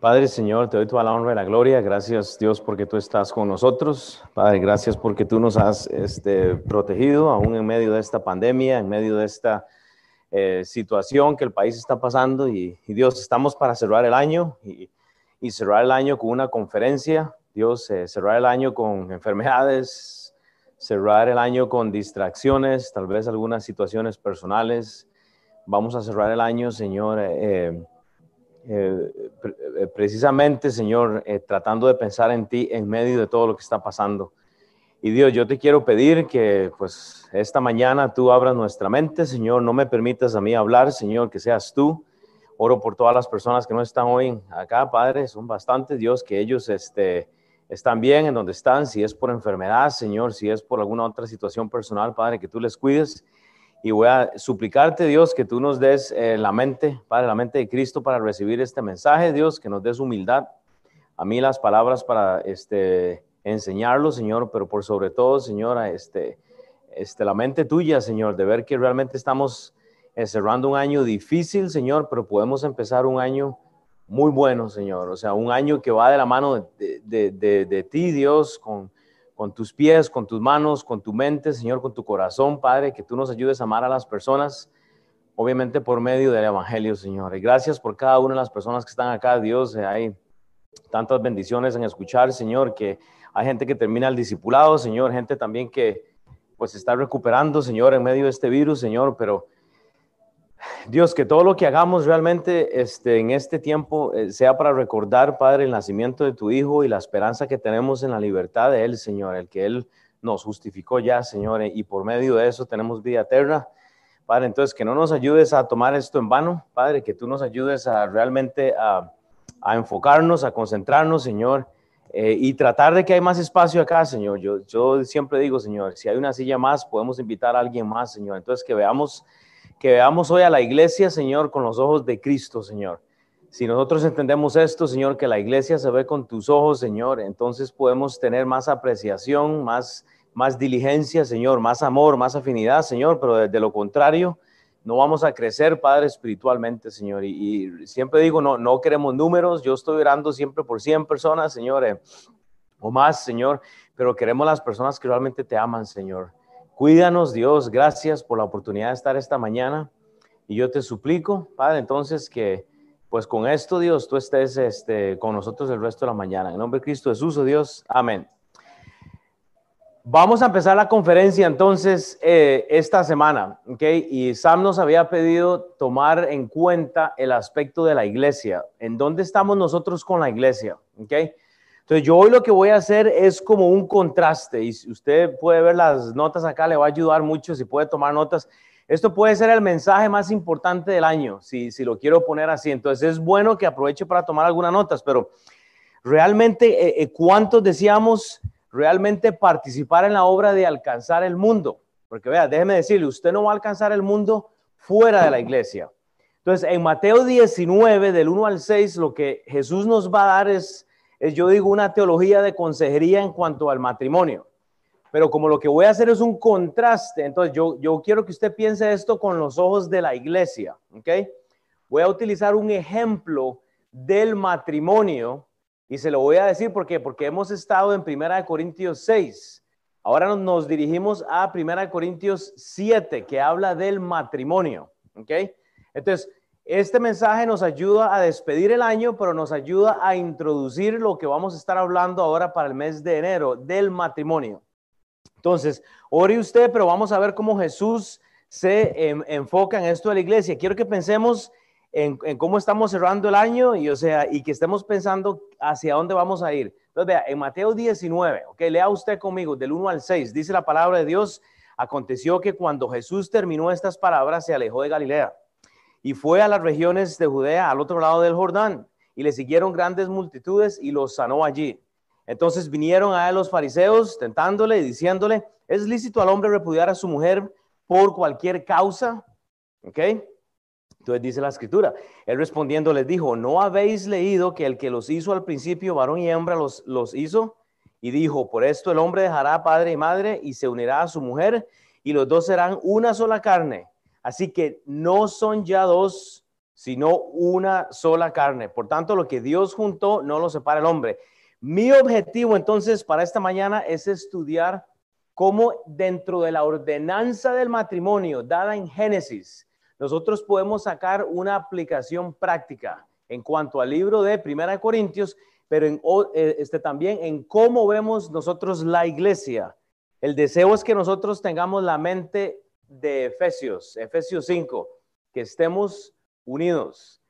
Padre Señor, te doy toda la honra y la gloria. Gracias Dios porque tú estás con nosotros. Padre, gracias porque tú nos has este, protegido aún en medio de esta pandemia, en medio de esta eh, situación que el país está pasando. Y, Dios, estamos para cerrar el año y, cerrar el año con una conferencia. Dios, eh, cerrar el año con enfermedades, cerrar el año con distracciones, tal vez algunas situaciones personales. Vamos a cerrar el año, Señor. Eh, eh, precisamente, Señor, eh, tratando de pensar en ti en medio de todo lo que está pasando. Y Dios, yo te quiero pedir que pues esta mañana tú abras nuestra mente, Señor, no me permitas a mí hablar, Señor, que seas tú. Oro por todas las personas que no están hoy acá, Padre, son bastantes, Dios, que ellos este, están bien en donde están, si es por enfermedad, Señor, si es por alguna otra situación personal, Padre, que tú les cuides y voy a suplicarte, Dios, que tú nos des eh, la mente, Padre, la mente de Cristo para recibir este mensaje, Dios, que nos des humildad. A mí las palabras para este, enseñarlo, Señor, pero por sobre todo, Señor, este, este, la mente tuya, Señor, de ver que realmente estamos eh, cerrando un año difícil, Señor, pero podemos empezar un año muy bueno, Señor. O sea, un año que va de la mano de, de, de, de ti, Dios, con con tus pies, con tus manos, con tu mente, Señor, con tu corazón, Padre, que tú nos ayudes a amar a las personas, obviamente por medio del Evangelio, Señor. Y gracias por cada una de las personas que están acá, Dios. Eh, hay tantas bendiciones en escuchar, Señor, que hay gente que termina el discipulado, Señor, gente también que pues está recuperando, Señor, en medio de este virus, Señor, pero Dios, que todo lo que hagamos realmente este, en este tiempo eh, sea para recordar, Padre, el nacimiento de tu Hijo y la esperanza que tenemos en la libertad de Él, Señor, el que Él nos justificó ya, Señor, y por medio de eso tenemos vida eterna. Padre, entonces que no nos ayudes a tomar esto en vano, Padre, que tú nos ayudes a realmente a, enfocarnos, a concentrarnos, Señor, eh, y tratar de que hay más espacio acá, Señor. Yo, yo siempre digo, Señor, si hay una silla más, podemos invitar a alguien más, Señor. Entonces que veamos que veamos hoy a la iglesia, Señor, con los ojos de Cristo, Señor. Si nosotros entendemos esto, Señor, que la iglesia se ve con tus ojos, Señor, entonces podemos tener más apreciación, más, más diligencia, Señor, más amor, más afinidad, Señor, pero de, lo contrario, no vamos a crecer, Padre, espiritualmente, Señor. Y, siempre digo, no, no queremos números, yo estoy orando siempre por 100 personas, Señor, eh, o más, Señor, pero queremos las personas que realmente te aman, Señor. Cuídanos, Dios, gracias por la oportunidad de estar esta mañana. Y yo te suplico, Padre, entonces que pues con esto, Dios, tú estés este, con nosotros el resto de la mañana. En nombre de Cristo Jesús, oh Dios, amén. Vamos a empezar la conferencia entonces eh, esta semana, ¿ok? Y Sam nos había pedido tomar en cuenta el aspecto de la iglesia. ¿En dónde estamos nosotros con la iglesia? ¿Ok? Entonces yo hoy lo que voy a hacer es como un contraste y usted puede ver las notas acá, le va a ayudar mucho si puede tomar notas. Esto puede ser el mensaje más importante del año, si, si lo quiero poner así. Entonces es bueno que aproveche para tomar algunas notas, pero realmente, eh, eh, ¿cuántos decíamos realmente participar en la obra de alcanzar el mundo? Porque vea, déjeme decirle, usted no va a alcanzar el mundo fuera de la iglesia. Entonces, en Mateo 19, del 1 al 6, lo que Jesús nos va a dar es es, yo digo, una teología de consejería en cuanto al matrimonio. Pero como lo que voy a hacer es un contraste, entonces yo, yo quiero que usted piense esto con los ojos de la iglesia, ¿ok? Voy a utilizar un ejemplo del matrimonio y se lo voy a decir porque porque hemos estado en Primera de Corintios 6. Ahora nos dirigimos a Primera de Corintios 7 que habla del matrimonio, ¿ok? Entonces, este mensaje nos ayuda a despedir el año, pero nos ayuda a introducir lo que vamos a estar hablando ahora para el mes de enero, del matrimonio. Entonces, ore usted, pero vamos a ver cómo Jesús se enfoca en esto de la iglesia. Quiero que pensemos en, cómo estamos cerrando el año y, o sea, y que estemos pensando hacia dónde vamos a ir. Entonces, vea, en Mateo 19, ok, lea usted conmigo del 1 al 6, dice la palabra de Dios, aconteció que cuando Jesús terminó estas palabras, se alejó de Galilea y fue a las regiones de Judea, al otro lado del Jordán, y le siguieron grandes multitudes y los sanó allí. Entonces vinieron a él los fariseos tentándole y diciéndole, ¿es lícito al hombre repudiar a su mujer por cualquier causa? ¿Ok? Entonces dice la escritura, él respondiendo les dijo, ¿no habéis leído que el que los hizo al principio, varón y hembra, los, los hizo? Y dijo, por esto el hombre dejará padre y madre y se unirá a su mujer y los dos serán una sola carne. Así que no son ya dos, sino una sola carne. Por tanto, lo que Dios juntó no lo separa el hombre. Mi objetivo entonces para esta mañana es estudiar cómo dentro de la ordenanza del matrimonio dada en Génesis, nosotros podemos sacar una aplicación práctica en cuanto al libro de Primera de Corintios, pero en, eh, este, también en cómo vemos nosotros la iglesia. El deseo es que nosotros tengamos la mente de Efesios, Efesios 5, que estemos unidos.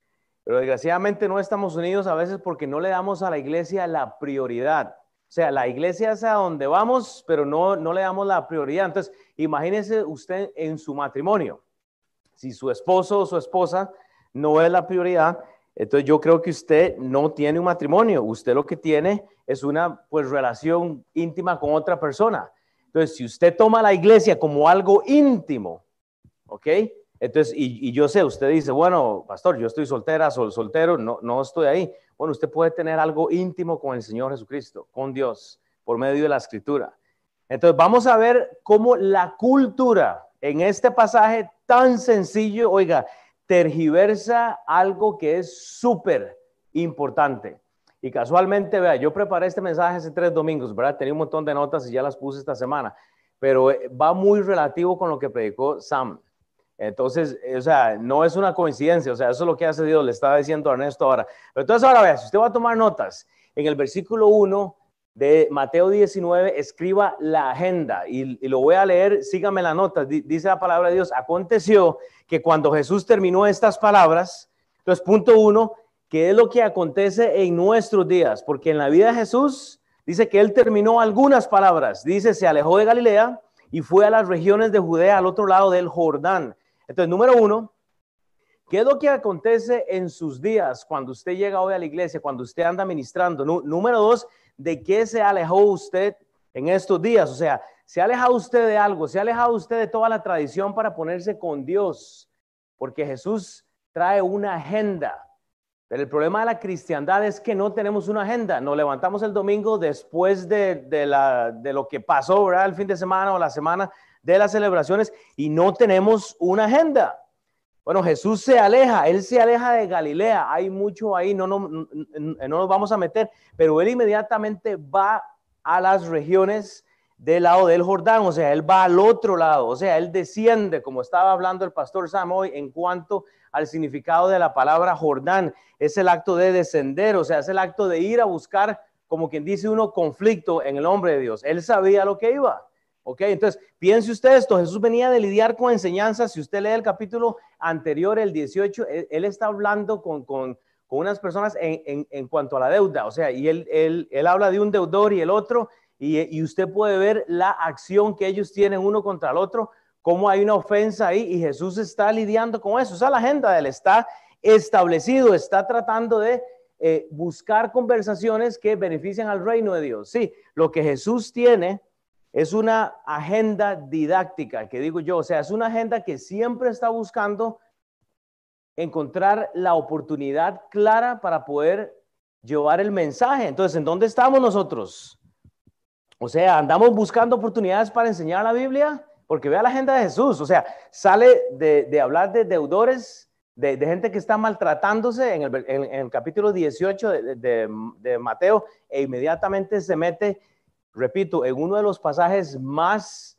Pero desgraciadamente no estamos unidos a veces porque no le damos a la iglesia la prioridad. O sea, la iglesia es a donde vamos, pero no, no le damos la prioridad. Entonces, imagínese usted en su matrimonio. Si su esposo o su esposa no es la prioridad, entonces yo creo que usted no tiene un matrimonio. Usted lo que tiene es una pues relación íntima con otra persona. Entonces, si usted toma la iglesia como algo íntimo, ¿ok? Entonces, y, yo sé, usted dice, bueno, pastor, yo estoy soltera, sol, soltero, no, no estoy ahí. Bueno, usted puede tener algo íntimo con el Señor Jesucristo, con Dios, por medio de la escritura. Entonces, vamos a ver cómo la cultura en este pasaje tan sencillo, oiga, tergiversa algo que es súper importante. Y casualmente, vea, yo preparé este mensaje hace tres domingos, ¿verdad? Tenía un montón de notas y ya las puse esta semana, pero eh, va muy relativo con lo que predicó Sam. Entonces, eh, o sea, no es una coincidencia, o sea, eso es lo que hace Dios, le estaba diciendo a Ernesto ahora. Pero entonces ahora vea, si usted va a tomar notas, en el versículo 1 de Mateo 19, escriba la agenda y, y lo voy a leer, sígame la nota, dice la palabra de Dios, aconteció que cuando Jesús terminó estas palabras, entonces punto 1, que es lo que acontece en nuestros días, porque en la vida de Jesús dice que él terminó algunas palabras, dice, se alejó de Galilea y fue a las regiones de Judea al otro lado del Jordán. Entonces, número uno, ¿qué es lo que acontece en sus días cuando usted llega hoy a la iglesia, cuando usted anda ministrando? Número dos, ¿de qué se alejó usted en estos días? O sea, ¿se ha alejado usted de algo? ¿Se ha alejado usted de toda la tradición para ponerse con Dios? Porque Jesús trae una agenda pero el problema de la cristiandad es que no tenemos una agenda. Nos levantamos el domingo después de, de lo que pasó, ¿verdad? El fin de semana o la semana de las celebraciones y no tenemos una agenda. Bueno, Jesús se aleja, él se aleja de Galilea, hay mucho ahí, no, no, no, nos vamos a meter, pero él inmediatamente va a las regiones del lado del Jordán, o sea, él va al otro lado, o sea, él desciende, como estaba hablando el pastor Sam hoy, en cuanto al significado de la palabra Jordán, es el acto de descender, o sea, es el acto de ir a buscar, como quien dice uno, conflicto en el hombre de Dios. Él sabía lo que iba. ¿Ok? Entonces, piense usted esto, Jesús venía de lidiar con enseñanzas, si usted lee el capítulo anterior, el 18, él, está hablando con, con, con unas personas en, en, en, cuanto a la deuda, o sea, y él, él, él habla de un deudor y el otro, y, y, usted puede ver la acción que ellos tienen uno contra el otro, cómo hay una ofensa ahí, y Jesús está lidiando con eso, o sea, la agenda de él está establecido, está tratando de eh, buscar conversaciones que benefician al reino de Dios. Sí, lo que Jesús tiene es una agenda didáctica, que digo yo, o sea, es una agenda que siempre está buscando encontrar la oportunidad clara para poder llevar el mensaje. Entonces, ¿en dónde estamos nosotros? O sea, andamos buscando oportunidades para enseñar la Biblia, porque vea la agenda de Jesús, o sea, sale de, hablar de deudores, de, gente que está maltratándose en el, capítulo 18 de, de Mateo, e inmediatamente se mete repito, en uno de los pasajes más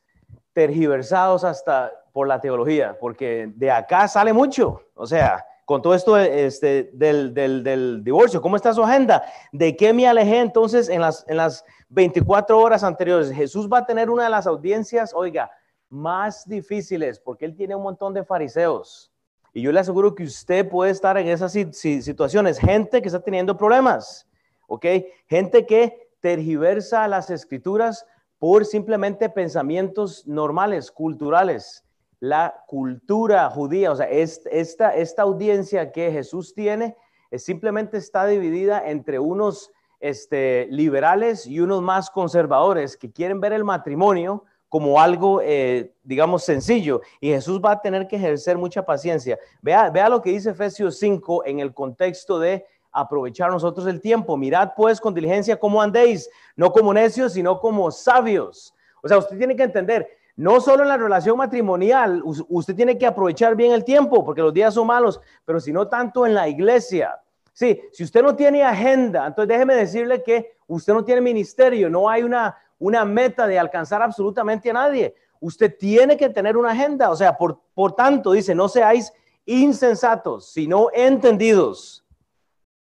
tergiversados hasta por la teología, porque de acá sale mucho. O sea, con todo esto este, del, del, divorcio, ¿cómo está su agenda? ¿De qué me alejé entonces en las, en las 24 horas anteriores? Jesús va a tener una de las audiencias, oiga, más difíciles, porque él tiene un montón de fariseos. Y yo le aseguro que usted puede estar en esas situaciones, gente que está teniendo problemas, ¿ok? Gente que tergiversa las escrituras por simplemente pensamientos normales, culturales. La cultura judía, o sea, esta, esta audiencia que Jesús tiene, simplemente está dividida entre unos este, liberales y unos más conservadores que quieren ver el matrimonio como algo, eh, digamos, sencillo. Y Jesús va a tener que ejercer mucha paciencia. Vea, vea lo que dice Efesios 5 en el contexto de aprovechar nosotros el tiempo. Mirad pues con diligencia cómo andéis, no como necios, sino como sabios. O sea, usted tiene que entender, no solo en la relación matrimonial, usted tiene que aprovechar bien el tiempo porque los días son malos, pero sino tanto en la iglesia. Sí, si usted no tiene agenda, entonces déjeme decirle que usted no tiene ministerio, no hay una, una meta de alcanzar absolutamente a nadie. Usted tiene que tener una agenda, o sea, por, por tanto, dice, no seáis insensatos, sino entendidos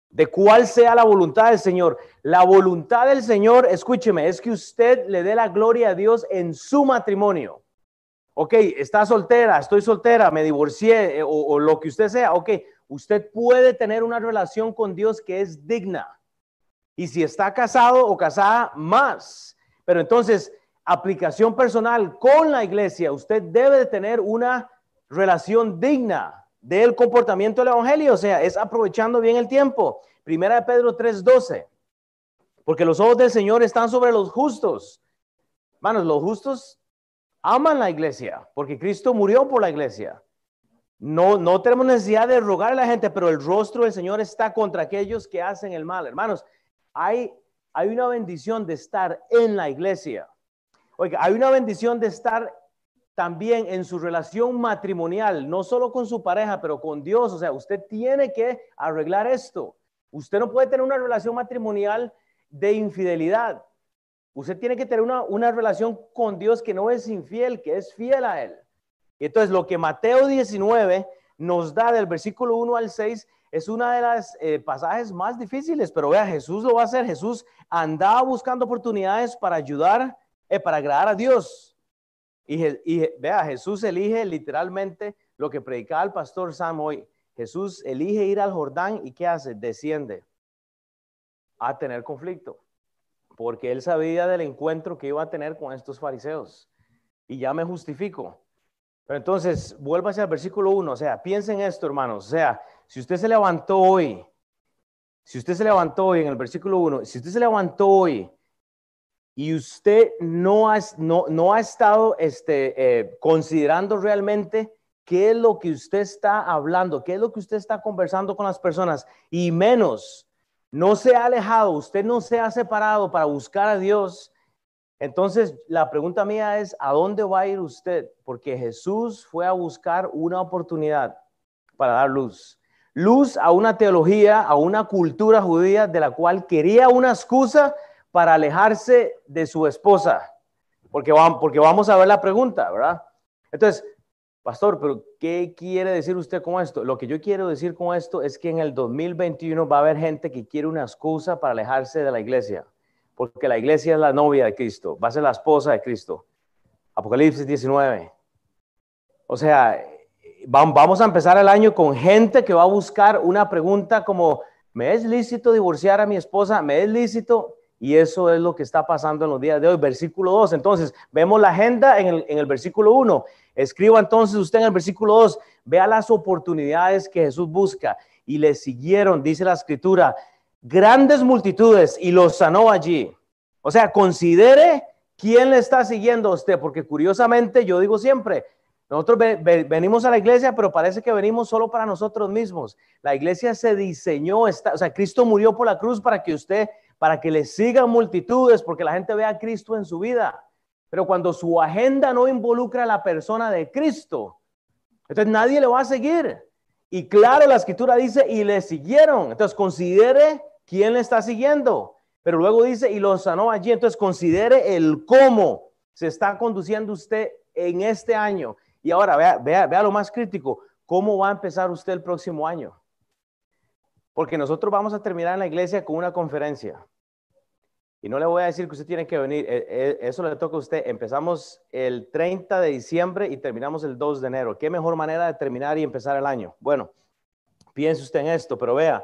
de cuál sea la voluntad del Señor. La voluntad del Señor, escúcheme, es que usted le dé la gloria a Dios en su matrimonio. Ok, está soltera, estoy soltera, me divorcié eh, o, o, lo que usted sea. Ok, usted puede tener una relación con Dios que es digna. Y si está casado o casada, más. Pero entonces, aplicación personal con la iglesia, usted debe de tener una relación digna del comportamiento del Evangelio, o sea, es aprovechando bien el tiempo. Primera de Pedro 3:12, porque los ojos del Señor están sobre los justos. Manos, los justos aman la iglesia, porque Cristo murió por la iglesia. No, no tenemos necesidad de rogar a la gente, pero el rostro del Señor está contra aquellos que hacen el mal. Hermanos, hay, hay una bendición de estar en la iglesia. Oiga, hay una bendición de estar también en su relación matrimonial, no solo con su pareja, pero con Dios. O sea, usted tiene que arreglar esto. Usted no puede tener una relación matrimonial de infidelidad. Usted tiene que tener una, una relación con Dios que no es infiel, que es fiel a Él. Entonces lo que Mateo 19 nos da del versículo 1 al 6 es una de las eh, pasajes más difíciles, pero vea, Jesús lo va a hacer. Jesús andaba buscando oportunidades para ayudar, eh, para agradar a Dios. Y, vea, Jesús elige literalmente lo que predicaba el pastor Sam hoy. Jesús elige ir al Jordán y ¿qué hace? Desciende a tener conflicto, porque él sabía del encuentro que iba a tener con estos fariseos. Y ya me justifico. Pero entonces, vuélvase al versículo 1, o sea, piensen esto, hermanos, o sea, si usted se levantó hoy, si usted se levantó hoy en el versículo 1, si usted se levantó hoy y usted no ha, no, no ha estado este, eh, considerando realmente qué es lo que usted está hablando, qué es lo que usted está conversando con las personas, y menos, no se ha alejado, usted no se ha separado para buscar a Dios, entonces la pregunta mía es, ¿a dónde va a ir usted? Porque Jesús fue a buscar una oportunidad para dar luz. Luz a una teología, a una cultura judía de la cual quería una excusa para alejarse de su esposa? Porque vamos, porque vamos a ver la pregunta, ¿verdad? Entonces, pastor, pero ¿qué quiere decir usted con esto? Lo que yo quiero decir con esto es que en el 2021 va a haber gente que quiere una excusa para alejarse de la iglesia, porque la iglesia es la novia de Cristo, va a ser la esposa de Cristo. Apocalipsis 19. O sea, vamos a empezar el año con gente que va a buscar una pregunta como, ¿me es lícito divorciar a mi esposa? ¿Me es lícito? Y eso es lo que está pasando en los días de hoy. Versículo 2. Entonces, vemos la agenda en el, versículo 1. Escriba entonces usted en el versículo 2. Vea las oportunidades que Jesús busca. Y le siguieron, dice la escritura, grandes multitudes y los sanó allí. O sea, considere quién le está siguiendo a usted, porque curiosamente yo digo siempre, nosotros venimos a la iglesia, pero parece que venimos solo para nosotros mismos. La iglesia se diseñó, está, o sea, Cristo murió por la cruz para que usted para que le sigan multitudes, porque la gente vea a Cristo en su vida. Pero cuando su agenda no involucra a la persona de Cristo, entonces nadie le va a seguir. Y claro, la escritura dice, y le siguieron. Entonces considere quién le está siguiendo. Pero luego dice, y lo sanó allí. Entonces considere el cómo se está conduciendo usted en este año. Y ahora vea, vea, vea lo más crítico, cómo va a empezar usted el próximo año. Porque nosotros vamos a terminar en la iglesia con una conferencia. Y no le voy a decir que usted tiene que venir, eh, eh, eso le toca a usted. Empezamos el 30 de diciembre y terminamos el 2 de enero. ¿Qué mejor manera de terminar y empezar el año? Bueno, piense usted en esto, pero vea,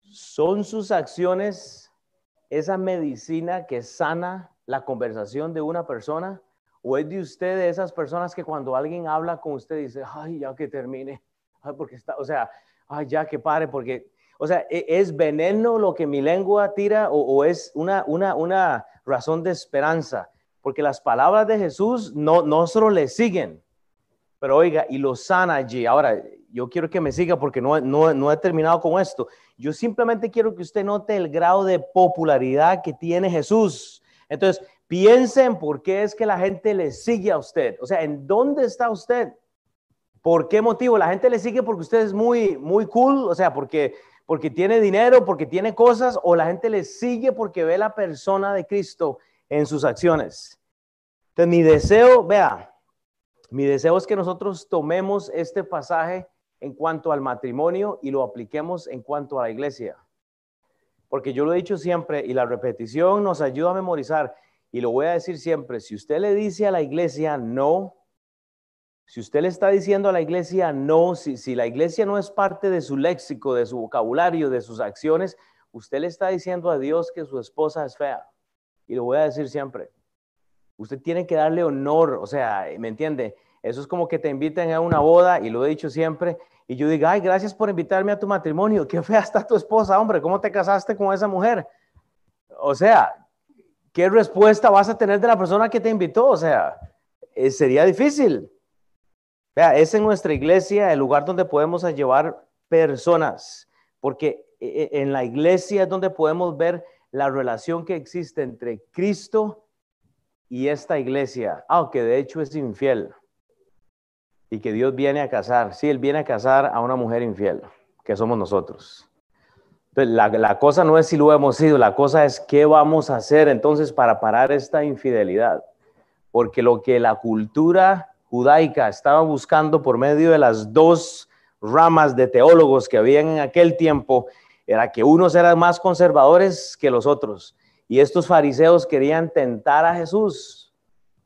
¿son sus acciones esa medicina que sana la conversación de una persona? ¿O es de usted de esas personas que cuando alguien habla con usted dice, ay, ya que termine, ay, porque está, o sea, ay, ya que pare, porque o sea, ¿e-, ¿es veneno lo que mi lengua tira o, es una, una, una, razón de esperanza? Porque las palabras de Jesús no, no solo le siguen, pero oiga, y lo sana allí. Ahora, yo quiero que me siga porque no, no, no he terminado con esto. Yo simplemente quiero que usted note el grado de popularidad que tiene Jesús. Entonces, Piense en por qué es que la gente le sigue a usted. O sea, ¿en dónde está usted? ¿Por qué motivo? La gente le sigue porque usted es muy, muy cool, o sea, porque, porque tiene dinero, porque tiene cosas, o la gente le sigue porque ve la persona de Cristo en sus acciones. Entonces, mi deseo, vea, mi deseo es que nosotros tomemos este pasaje en cuanto al matrimonio y lo apliquemos en cuanto a la iglesia. Porque yo lo he dicho siempre y la repetición nos ayuda a memorizar y lo voy a decir siempre, si usted le dice a la iglesia no, si usted le está diciendo a la iglesia no, si, si la iglesia no es parte de su léxico, de su vocabulario, de sus acciones, usted le está diciendo a Dios que su esposa es fea. Y lo voy a decir siempre. Usted tiene que darle honor, o sea, ¿me entiende? Eso es como que te inviten a una boda, y lo he dicho siempre, y yo digo, ay, gracias por invitarme a tu matrimonio. Qué fea está tu esposa, hombre, ¿cómo te casaste con esa mujer? O sea, ¿qué respuesta vas a tener de la persona que te invitó? O sea, eh, sería difícil. Vea, es en nuestra iglesia el lugar donde podemos llevar personas, porque eh, eh, en la iglesia es donde podemos ver la relación que existe entre Cristo y esta iglesia, aunque de hecho es infiel, y que Dios viene a casar, sí, Él viene a casar a una mujer infiel, que somos nosotros. La, la cosa no es si lo hemos sido, la cosa es qué vamos a hacer entonces para parar esta infidelidad, porque lo que la cultura judaica estaba buscando por medio de las dos ramas de teólogos que habían en aquel tiempo era que unos eran más conservadores que los otros. Y estos fariseos querían tentar a Jesús.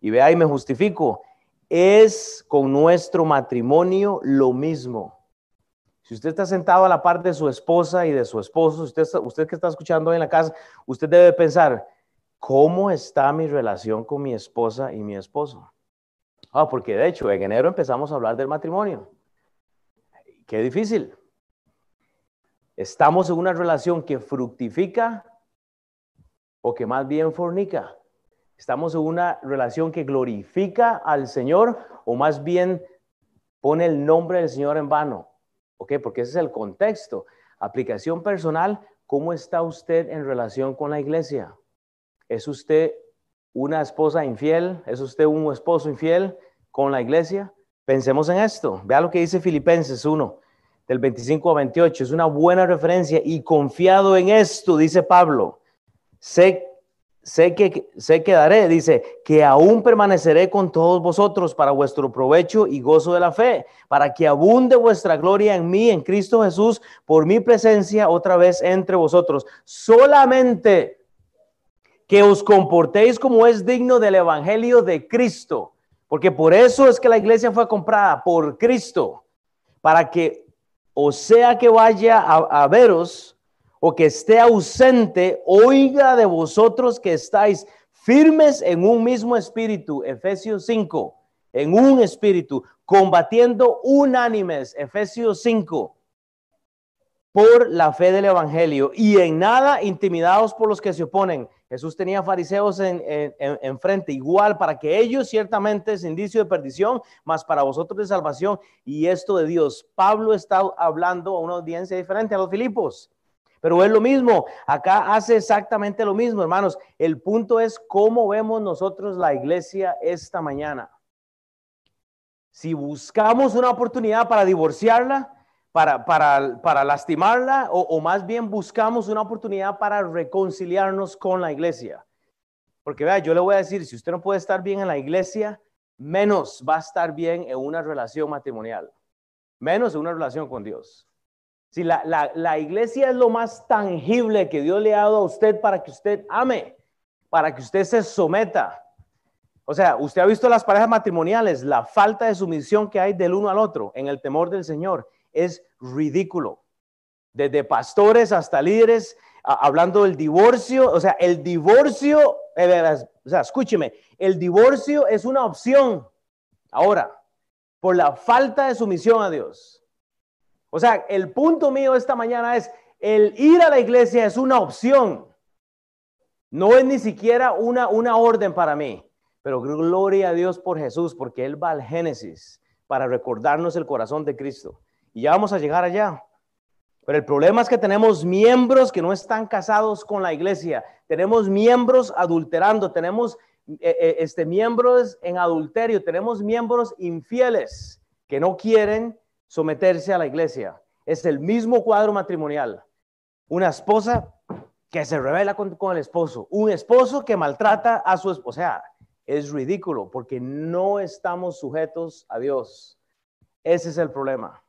Y vea, y me justifico, es con nuestro matrimonio lo mismo. Si usted está sentado a la par de su esposa y de su esposo, usted, usted que está escuchando en la casa, usted debe pensar, ¿cómo está mi relación con mi esposa y mi esposo? Ah, porque de hecho en enero empezamos a hablar del matrimonio. Qué difícil. ¿Estamos en una relación que fructifica o que más bien fornica? ¿Estamos en una relación que glorifica al Señor o más bien pone el nombre del Señor en vano? ¿Ok? Porque ese es el contexto. Aplicación personal, ¿cómo está usted en relación con la iglesia? ¿Es usted una esposa infiel? ¿Es usted un esposo infiel con la iglesia? Pensemos en esto. Vea lo que dice Filipenses 1 del 25 a 28. Es una buena referencia y confiado en esto, dice Pablo. Sé, sé, que, sé que daré, dice, que aún permaneceré con todos vosotros para vuestro provecho y gozo de la fe, para que abunde vuestra gloria en mí, en Cristo Jesús, por mi presencia otra vez entre vosotros. Solamente que os comportéis como es digno del Evangelio de Cristo, porque por eso es que la iglesia fue comprada por Cristo, para que o sea que vaya a, veros o que esté ausente, oiga de vosotros que estáis firmes en un mismo espíritu, Efesios 5, en un espíritu, combatiendo unánimes, Efesios 5, por la fe del Evangelio y en nada intimidados por los que se oponen. Jesús tenía fariseos en, en, frente, igual para que ellos ciertamente es indicio de perdición, más para vosotros de salvación y esto de Dios. Pablo está hablando a una audiencia diferente a los Filipos, pero es lo mismo. Acá hace exactamente lo mismo, hermanos. El punto es cómo vemos nosotros la iglesia esta mañana. Si buscamos una oportunidad para divorciarla, para, para, para lastimarla o, más bien buscamos una oportunidad para reconciliarnos con la iglesia. Porque vea, yo le voy a decir, si usted no puede estar bien en la iglesia, menos va a estar bien en una relación matrimonial, menos en una relación con Dios. Si la, la, la iglesia es lo más tangible que Dios le ha dado a usted para que usted ame, para que usted se someta. O sea, usted ha visto las parejas matrimoniales, la falta de sumisión que hay del uno al otro en el temor del Señor es ridículo. Desde pastores hasta líderes, hablando del divorcio, o sea, el divorcio, eh, o sea, escúcheme, el divorcio es una opción ahora por la falta de sumisión a Dios. O sea, el punto mío esta mañana es, el ir a la iglesia es una opción, no es ni siquiera una, una orden para mí, pero gloria a Dios por Jesús, porque Él va al Génesis para recordarnos el corazón de Cristo. Y ya vamos a llegar allá. Pero el problema es que tenemos miembros que no están casados con la iglesia. Tenemos miembros adulterando. Tenemos eh, eh, este, miembros en adulterio, tenemos miembros infieles que no quieren someterse a la iglesia. Es el mismo cuadro matrimonial. Una esposa que se revela con, el esposo, un esposo que maltrata a su esposa. O sea, es ridículo porque no estamos sujetos a Dios. Ese es el problema.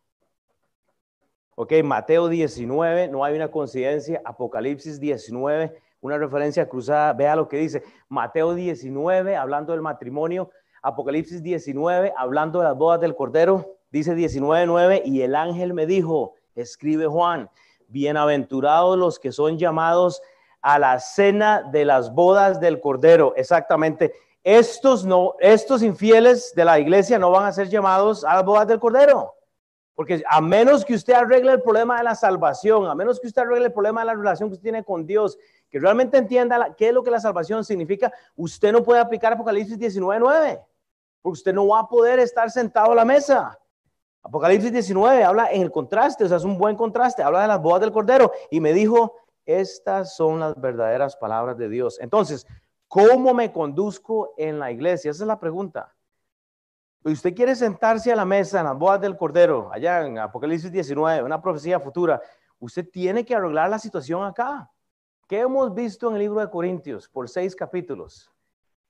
Ok, Mateo 19, no hay una coincidencia. Apocalipsis 19, una referencia cruzada. Vea lo que dice. Mateo 19, hablando del matrimonio. Apocalipsis 19, hablando de las bodas del Cordero. Dice 19.9, y el ángel me dijo, escribe Juan, bienaventurados los que son llamados a la cena de las bodas del Cordero. Exactamente. Estos no, estos infieles de la iglesia no van a ser llamados a las bodas del Cordero. Porque a menos que usted arregle el problema de la salvación, a menos que usted arregle el problema de la relación que usted tiene con Dios, que realmente entienda qué es lo que la salvación significa, usted no puede aplicar Apocalipsis 19.9, porque usted no va a poder estar sentado a la mesa. Apocalipsis 19 habla en el contraste, o sea, es un buen contraste, habla de las bodas del Cordero y me dijo, estas son las verdaderas palabras de Dios. Entonces, ¿cómo me conduzco en la iglesia? Esa es la pregunta. Usted quiere sentarse a la mesa en las bodas del Cordero, allá en Apocalipsis 19, una profecía futura. Usted tiene que arreglar la situación acá. ¿Qué hemos visto en el libro de Corintios por seis capítulos?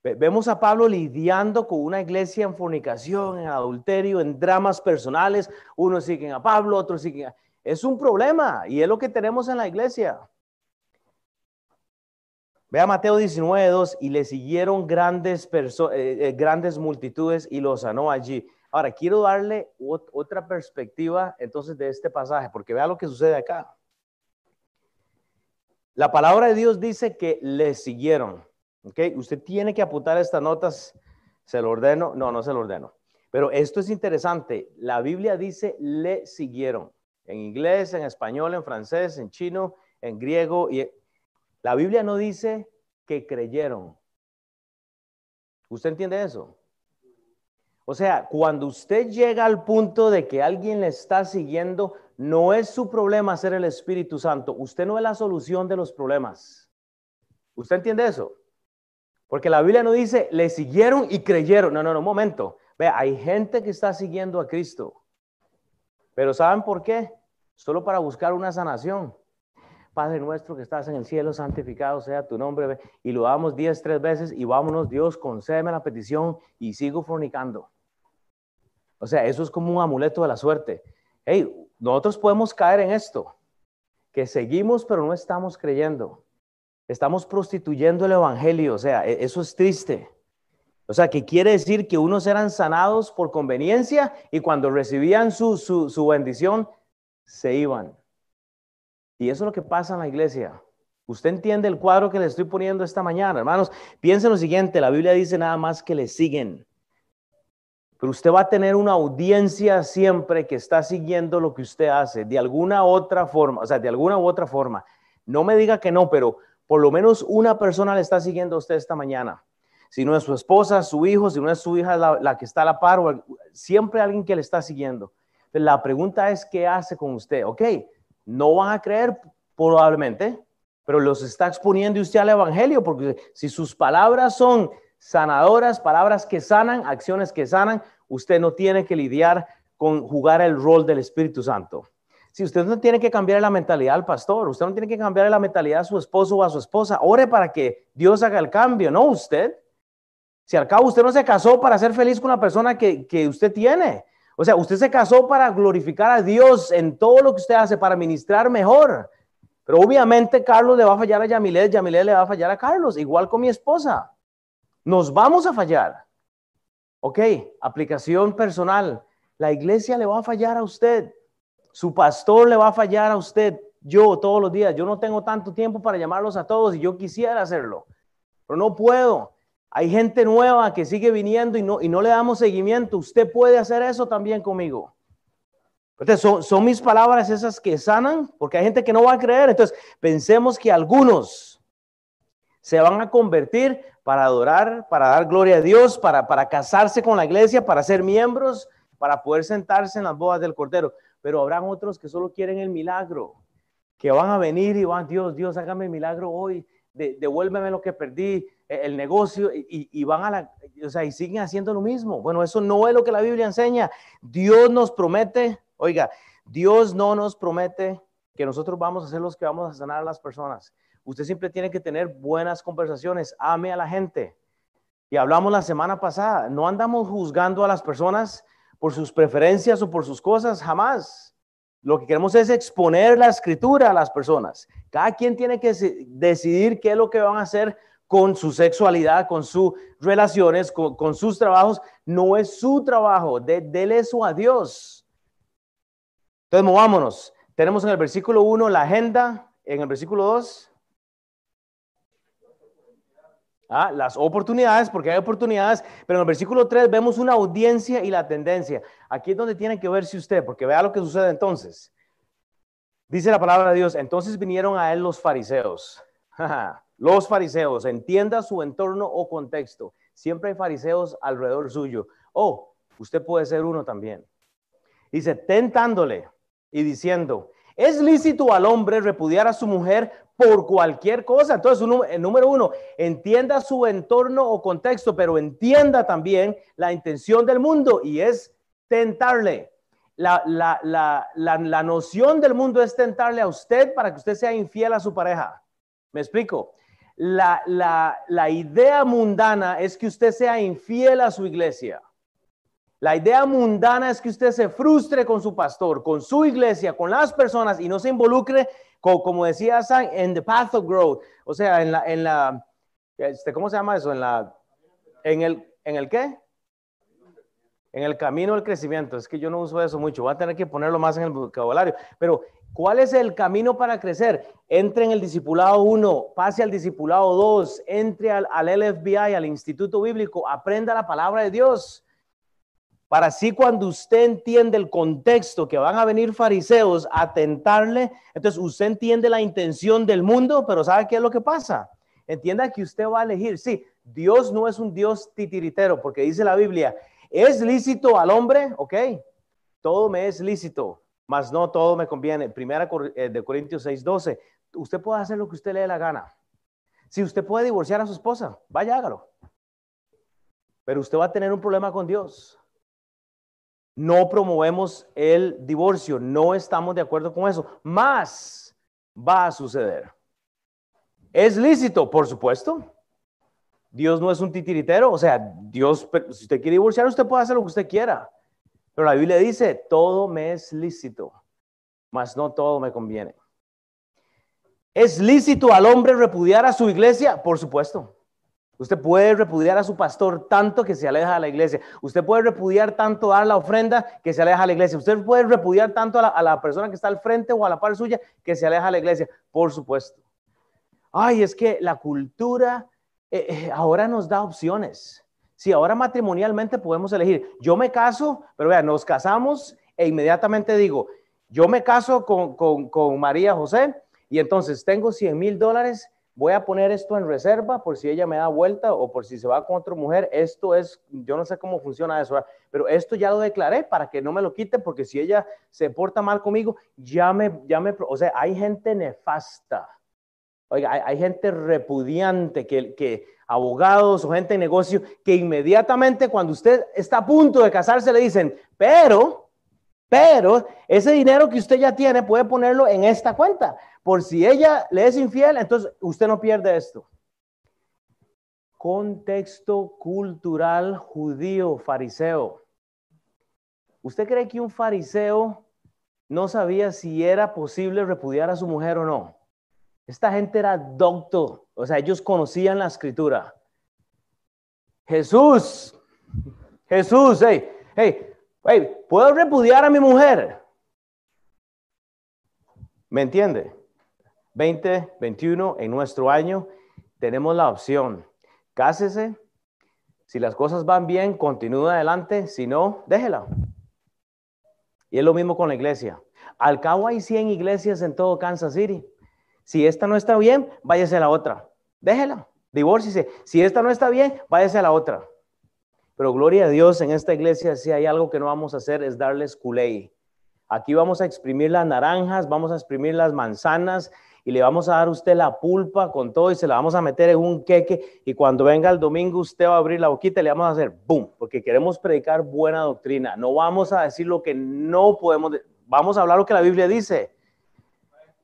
Vemos a Pablo lidiando con una iglesia en fornicación, en adulterio, en dramas personales. Unos siguen a Pablo, otros siguen a... Es un problema y es lo que tenemos en la iglesia. Ve a Mateo 19, 2, y le siguieron grandes, eh, eh, grandes multitudes y los sanó allí. Ahora, quiero darle otra perspectiva entonces de este pasaje, porque vea lo que sucede acá. La palabra de Dios dice que le siguieron. Okay, usted tiene que apuntar estas notas. ¿Se lo ordeno? No, no se lo ordeno. Pero esto es interesante. La Biblia dice le siguieron. En inglés, en español, en francés, en chino, en griego. La Biblia no dice que creyeron. ¿Usted entiende eso? O sea, cuando usted llega al punto de que alguien le está siguiendo, no es su problema ser el Espíritu Santo. Usted no es la solución de los problemas. ¿Usted entiende eso? Porque la Biblia no dice, le siguieron y creyeron. No, no, no, un momento. Vea, hay gente que está siguiendo a Cristo. Pero ¿saben por qué? Solo para buscar una sanación. Padre nuestro que estás en el cielo, santificado sea tu nombre. Y lo damos diez, tres veces y vámonos, Dios, concédeme la petición y sigo fornicando. O sea, eso es como un amuleto de la suerte. Hey, nosotros podemos caer en esto, que seguimos pero no estamos creyendo. Estamos prostituyendo el Evangelio, o sea, e-, eso es triste. O sea, que quiere decir que unos eran sanados por conveniencia y cuando recibían su, su, bendición, se iban. Y eso es lo que pasa en la iglesia. Usted entiende el cuadro que le estoy poniendo esta mañana, hermanos. Piensen lo siguiente, la Biblia dice nada más que le siguen. Pero usted va a tener una audiencia siempre que está siguiendo lo que usted hace, de alguna otra forma, o sea, de alguna u otra forma. No me diga que no, pero por lo menos una persona le está siguiendo a usted esta mañana. Si no es su esposa, su hijo, si no es su hija la, que está a la par, siempre alguien que le está siguiendo. La pregunta es, ¿qué hace con usted? Ok, no van a creer probablemente, pero los está exponiendo usted al Evangelio, porque si sus palabras son sanadoras, palabras que sanan, acciones que sanan, usted no tiene que lidiar con jugar el rol del Espíritu Santo. Si usted no tiene que cambiar la mentalidad al pastor, usted no tiene que cambiar la mentalidad a su esposo o a su esposa, ore para que Dios haga el cambio, no usted. Si al cabo usted no se casó para ser feliz con la persona que, que usted tiene. O sea, usted se casó para glorificar a Dios en todo lo que usted hace, para ministrar mejor. Pero obviamente Carlos le va a fallar a Yamilet, Yamilet le va a fallar a Carlos, igual con mi esposa. Nos vamos a fallar. Ok, aplicación personal. La iglesia le va a fallar a usted. Su pastor le va a fallar a usted, yo todos los días. Yo no tengo tanto tiempo para llamarlos a todos y yo quisiera hacerlo, pero no puedo. Hay gente nueva que sigue viniendo y no, y no le damos seguimiento. Usted puede hacer eso también conmigo. Entonces, son, son mis palabras esas que sanan, porque hay gente que no va a creer. Entonces, pensemos que algunos se van a convertir para adorar, para dar gloria a Dios, para, para casarse con la iglesia, para ser miembros, para poder sentarse en las bodas del Cordero pero habrán otros que solo quieren el milagro, que van a venir y van, Dios, Dios, hágame el milagro hoy, devuélveme lo que perdí, el negocio y, van a la, o sea, y siguen haciendo lo mismo. Bueno, eso no es lo que la Biblia enseña. Dios nos promete, oiga, Dios no nos promete que nosotros vamos a ser los que vamos a sanar a las personas. Usted siempre tiene que tener buenas conversaciones, ame a la gente. Y hablamos la semana pasada, no andamos juzgando a las personas por sus preferencias o por sus cosas, jamás. Lo que queremos es exponer la escritura a las personas. Cada quien tiene que decidir qué es lo que van a hacer con su sexualidad, con sus relaciones, con, sus trabajos. No es su trabajo, de, dele eso a Dios. Entonces, movámonos. Tenemos en el versículo 1 la agenda, en el versículo 2 ¿Ah? Las oportunidades, porque hay oportunidades, pero en el versículo 3 vemos una audiencia y la tendencia. Aquí es donde tiene que verse usted, porque vea lo que sucede entonces. Dice la palabra de Dios, entonces vinieron a él los fariseos. los fariseos, entienda su entorno o contexto. Siempre hay fariseos alrededor suyo. Oh, usted puede ser uno también. Dice, tentándole y diciendo, ¿es lícito al hombre repudiar a su mujer por cualquier cosa. Entonces, el número uno, entienda su entorno o contexto, pero entienda también la intención del mundo y es tentarle. La, la, noción del mundo es tentarle a usted para que usted sea infiel a su pareja. ¿Me explico? La, la idea mundana es que usted sea infiel a su iglesia. La idea mundana es que usted se frustre con su pastor, con su iglesia, con las personas y no se involucre como, decía San, en the path of growth, o sea, en la, en la, este, ¿cómo se llama eso? En la, en el, ¿en el qué? En el camino del crecimiento. Es que yo no uso eso mucho, voy a tener que ponerlo más en el vocabulario. Pero, ¿cuál es el camino para crecer? Entre en el discipulado 1, pase al discipulado 2, entre al, al LFBI, al Instituto Bíblico, aprenda la palabra de Dios para así cuando usted entiende el contexto que van a venir fariseos a tentarle, entonces usted entiende la intención del mundo, pero ¿sabe qué es lo que pasa? Entienda que usted va a elegir. Sí, Dios no es un Dios titiritero, porque dice la Biblia, es lícito al hombre, ok, todo me es lícito, mas no todo me conviene. Primera eh, de Corintios 6:12, usted puede hacer lo que usted le dé la gana. Si usted puede divorciar a su esposa, vaya, hágalo. Pero usted va a tener un problema con Dios no promovemos el divorcio, no estamos de acuerdo con eso, más va a suceder. ¿Es lícito? Por supuesto. Dios no es un titiritero, o sea, Dios, si usted quiere divorciar, usted puede hacer lo que usted quiera. Pero la Biblia dice, todo me es lícito, mas no todo me conviene. ¿Es lícito al hombre repudiar a su iglesia? Por supuesto. Usted puede repudiar a su pastor tanto que se aleja de la iglesia. Usted puede repudiar tanto dar la ofrenda que se aleja de la iglesia. Usted puede repudiar tanto a la, persona que está al frente o a la par suya que se aleja de la iglesia. Por supuesto. Ay, es que la cultura eh, eh, ahora nos da opciones. Si ahora matrimonialmente podemos elegir. Yo me caso, pero vean, nos casamos e inmediatamente digo, yo me caso con, con María José y entonces tengo 100 mil dólares voy a poner esto en reserva por si ella me da vuelta o por si se va con otra mujer. Esto es, yo no sé cómo funciona eso, pero esto ya lo declaré para que no me lo quiten porque si ella se porta mal conmigo, ya me, ya me, o sea, hay gente nefasta. Oiga, hay, gente repudiante, que, que abogados o gente de negocio, que inmediatamente cuando usted está a punto de casarse le dicen, pero, pero ese dinero que usted ya tiene puede ponerlo en esta cuenta por si ella le es infiel, entonces usted no pierde esto. Contexto cultural judío, fariseo. ¿Usted cree que un fariseo no sabía si era posible repudiar a su mujer o no? Esta gente era docto, o sea, ellos conocían la escritura. Jesús, Jesús, hey, hey, hey, ¿puedo repudiar a mi mujer? ¿Me entiende? 2021, en nuestro año, tenemos la opción. Cásese. Si las cosas van bien, continúe adelante. Si no, déjela. Y es lo mismo con la iglesia. Al cabo hay 100 iglesias en todo Kansas City. Si esta no está bien, váyase a la otra. Déjela. Divórciese. Si esta no está bien, váyase a la otra. Pero gloria a Dios, en esta iglesia, si hay algo que no vamos a hacer es darles culé. Aquí vamos a exprimir las naranjas, vamos a exprimir las manzanas y le vamos a dar a usted la pulpa con todo y se la vamos a meter en un queque y cuando venga el domingo usted va a abrir la boquita y le vamos a hacer boom, porque queremos predicar buena doctrina. No vamos a decir lo que no podemos, vamos a hablar lo que la Biblia dice.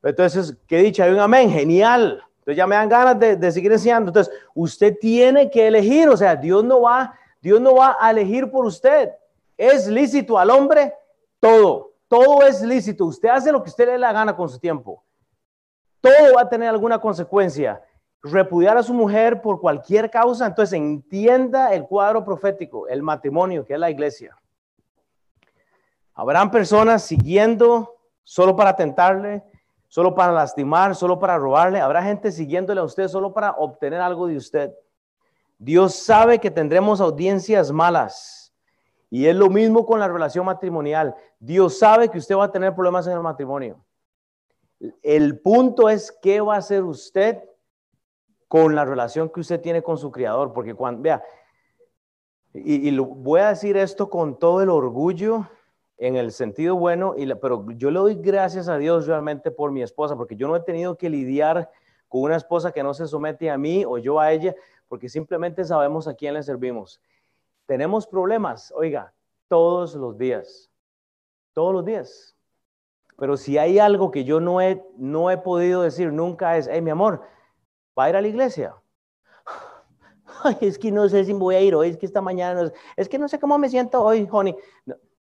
Entonces, ¿qué dicho? Hay un amén, genial. Entonces ya me dan ganas de, de seguir enseñando. Entonces, usted tiene que elegir, o sea, Dios no va, Dios no va a elegir por usted. Es lícito al hombre todo, todo es lícito. Usted hace lo que usted le dé la gana con su tiempo. Todo va a tener alguna consecuencia. Repudiar a su mujer por cualquier causa, entonces entienda el cuadro profético, el matrimonio, que es la iglesia. Habrán personas siguiendo solo para tentarle, solo para lastimar, solo para robarle. Habrá gente siguiéndole a usted solo para obtener algo de usted. Dios sabe que tendremos audiencias malas. Y es lo mismo con la relación matrimonial. Dios sabe que usted va a tener problemas en el matrimonio. El punto es qué va a hacer usted con la relación que usted tiene con su criador. Porque cuando, vea, y, lo, voy a decir esto con todo el orgullo en el sentido bueno, y pero yo le doy gracias a Dios realmente por mi esposa, porque yo no he tenido que lidiar con una esposa que no se somete a mí o yo a ella, porque simplemente sabemos a quién le servimos. Tenemos problemas, oiga, todos los días, todos los días. Pero si hay algo que yo no he, no he podido decir nunca es, hey, mi amor, ¿va a ir a la iglesia? Es que no sé si voy a ir hoy, es que esta mañana, es que no sé cómo me siento hoy, honey.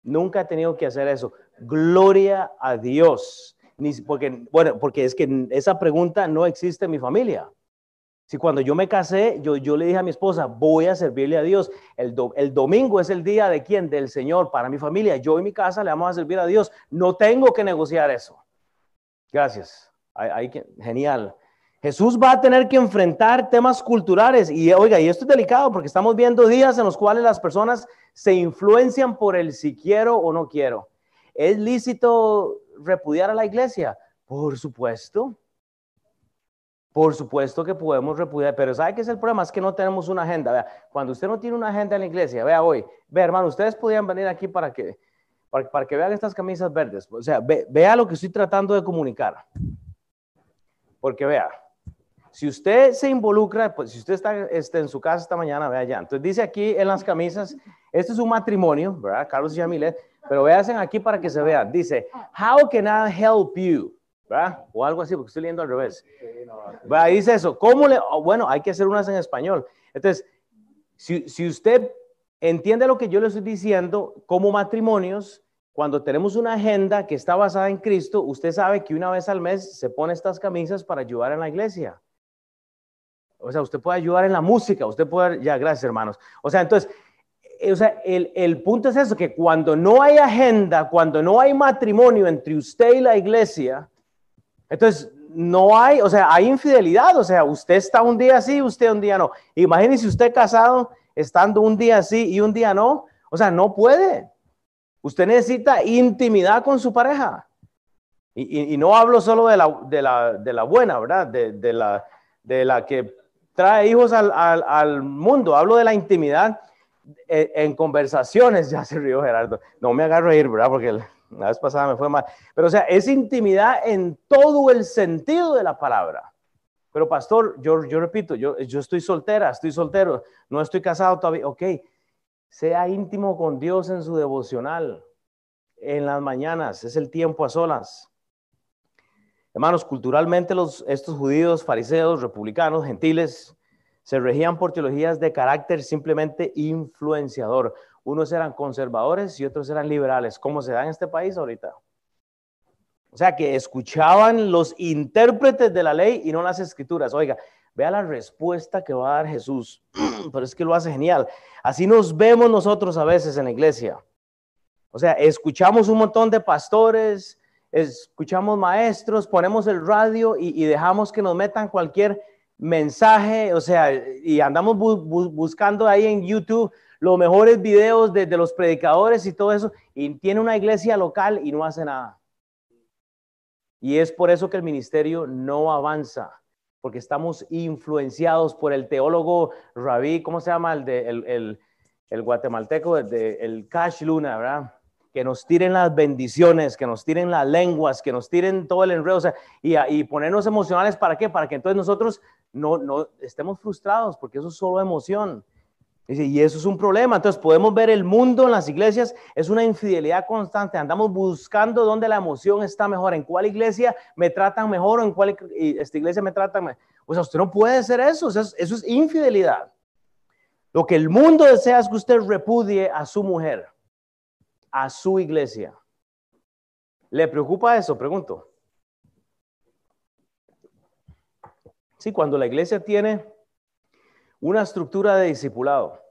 Nunca he tenido que hacer eso. Gloria a Dios. Ni, porque, bueno, porque es que esa pregunta no existe en mi familia. Si cuando yo me casé, yo, yo le dije a mi esposa, voy a servirle a Dios. El, el domingo es el día de quién? Del Señor. Para mi familia, yo y mi casa le vamos a servir a Dios. No tengo que negociar eso. Gracias. Hay, que, genial. Jesús va a tener que enfrentar temas culturales. Y oiga, y esto es delicado porque estamos viendo días en los cuales las personas se influencian por el si quiero o no quiero. ¿Es lícito repudiar a la iglesia? Por supuesto. Por supuesto que podemos repudiar, pero ¿sabe qué es el problema? Es que no tenemos una agenda. Vea, cuando usted no tiene una agenda en la iglesia, vea hoy, vea hermano, ustedes podían venir aquí para que, para, que vean estas camisas verdes. O sea, vea lo que estoy tratando de comunicar. Porque vea, si usted se involucra, pues si usted está, está, en su casa esta mañana, vea ya. Entonces dice aquí en las camisas, este es un matrimonio, ¿verdad? Carlos y Yamilet, pero vean aquí para que se vea. Dice, how can I help you? ¿Verdad? O algo así, porque estoy leyendo al revés. ¿verdad? Dice eso, ¿cómo le? Oh, bueno, hay que hacer unas en español. Entonces, si, si usted entiende lo que yo le estoy diciendo, como matrimonios, cuando tenemos una agenda que está basada en Cristo, usted sabe que una vez al mes se pone estas camisas para ayudar en la iglesia. O sea, usted puede ayudar en la música, usted puede, ya, gracias hermanos. O sea, entonces, eh, o sea, el, el, punto es eso, que cuando no hay agenda, cuando no hay matrimonio entre usted y la iglesia, entonces no hay, o sea, hay infidelidad, o sea, usted está un día así, usted un día no. Imagínese usted casado estando un día así y un día no, o sea, no puede. Usted necesita intimidad con su pareja. Y, y, no hablo solo de la, de la, de la buena, ¿verdad? De, de, la, de la que trae hijos al, mundo. Hablo de la intimidad en, en, conversaciones. Ya se rió Gerardo. No me agarro a ir, ¿verdad? Porque la vez pasada me fue mal. Pero o sea, es intimidad en todo el sentido de la palabra. Pero pastor, yo, yo repito, yo, yo estoy soltera, estoy soltero, no estoy casado todavía. Ok, sea íntimo con Dios en su devocional, en las mañanas, es el tiempo a solas. Hermanos, culturalmente los, estos judíos, fariseos, republicanos, gentiles, se regían por teologías de carácter simplemente influenciador. Unos eran conservadores y otros eran liberales, como se da en este país ahorita. O sea, que escuchaban los intérpretes de la ley y no las escrituras. Oiga, vea la respuesta que va a dar Jesús, pero es que lo hace genial. Así nos vemos nosotros a veces en la iglesia. O sea, escuchamos un montón de pastores, escuchamos maestros, ponemos el radio y, dejamos que nos metan cualquier mensaje, o sea, y andamos buscando ahí en YouTube los mejores videos de, de, los predicadores y todo eso, y tiene una iglesia local y no hace nada. Y es por eso que el ministerio no avanza, porque estamos influenciados por el teólogo Rabí, ¿cómo se llama? El, de, el, el, el guatemalteco, el, de, el Cash Luna, ¿verdad? que nos tiren las bendiciones, que nos tiren las lenguas, que nos tiren todo el enredo, o sea, y, y ponernos emocionales, ¿para qué? Para que entonces nosotros no, no estemos frustrados, porque eso es solo emoción. Y eso es un problema. Entonces podemos ver el mundo en las iglesias, es una infidelidad constante. Andamos buscando dónde la emoción está mejor, en cuál iglesia me tratan mejor o en cuál esta iglesia me trata mejor. O sea, usted no puede hacer eso, eso es, eso es infidelidad. Lo que el mundo desea es que usted repudie a su mujer, a su iglesia. ¿Le preocupa eso? Pregunto. Sí, cuando la iglesia tiene una estructura de discipulado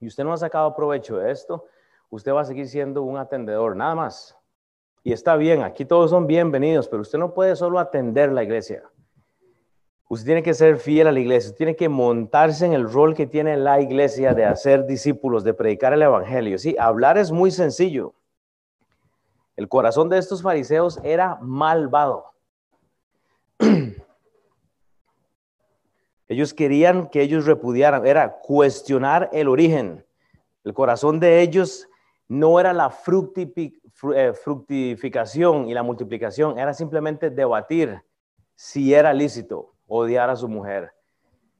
y usted no ha sacado provecho de esto, usted va a seguir siendo un atendedor, nada más. Y está bien, aquí todos son bienvenidos, pero usted no puede solo atender la iglesia. Usted tiene que ser fiel a la iglesia, tiene que montarse en el rol que tiene la iglesia de hacer discípulos, de predicar el evangelio. Sí, hablar es muy sencillo. El corazón de estos fariseos era malvado. Ellos querían que ellos repudiaran, era cuestionar el origen. El corazón de ellos no era la eh, fructificación y la multiplicación, era simplemente debatir si era lícito odiar a su mujer.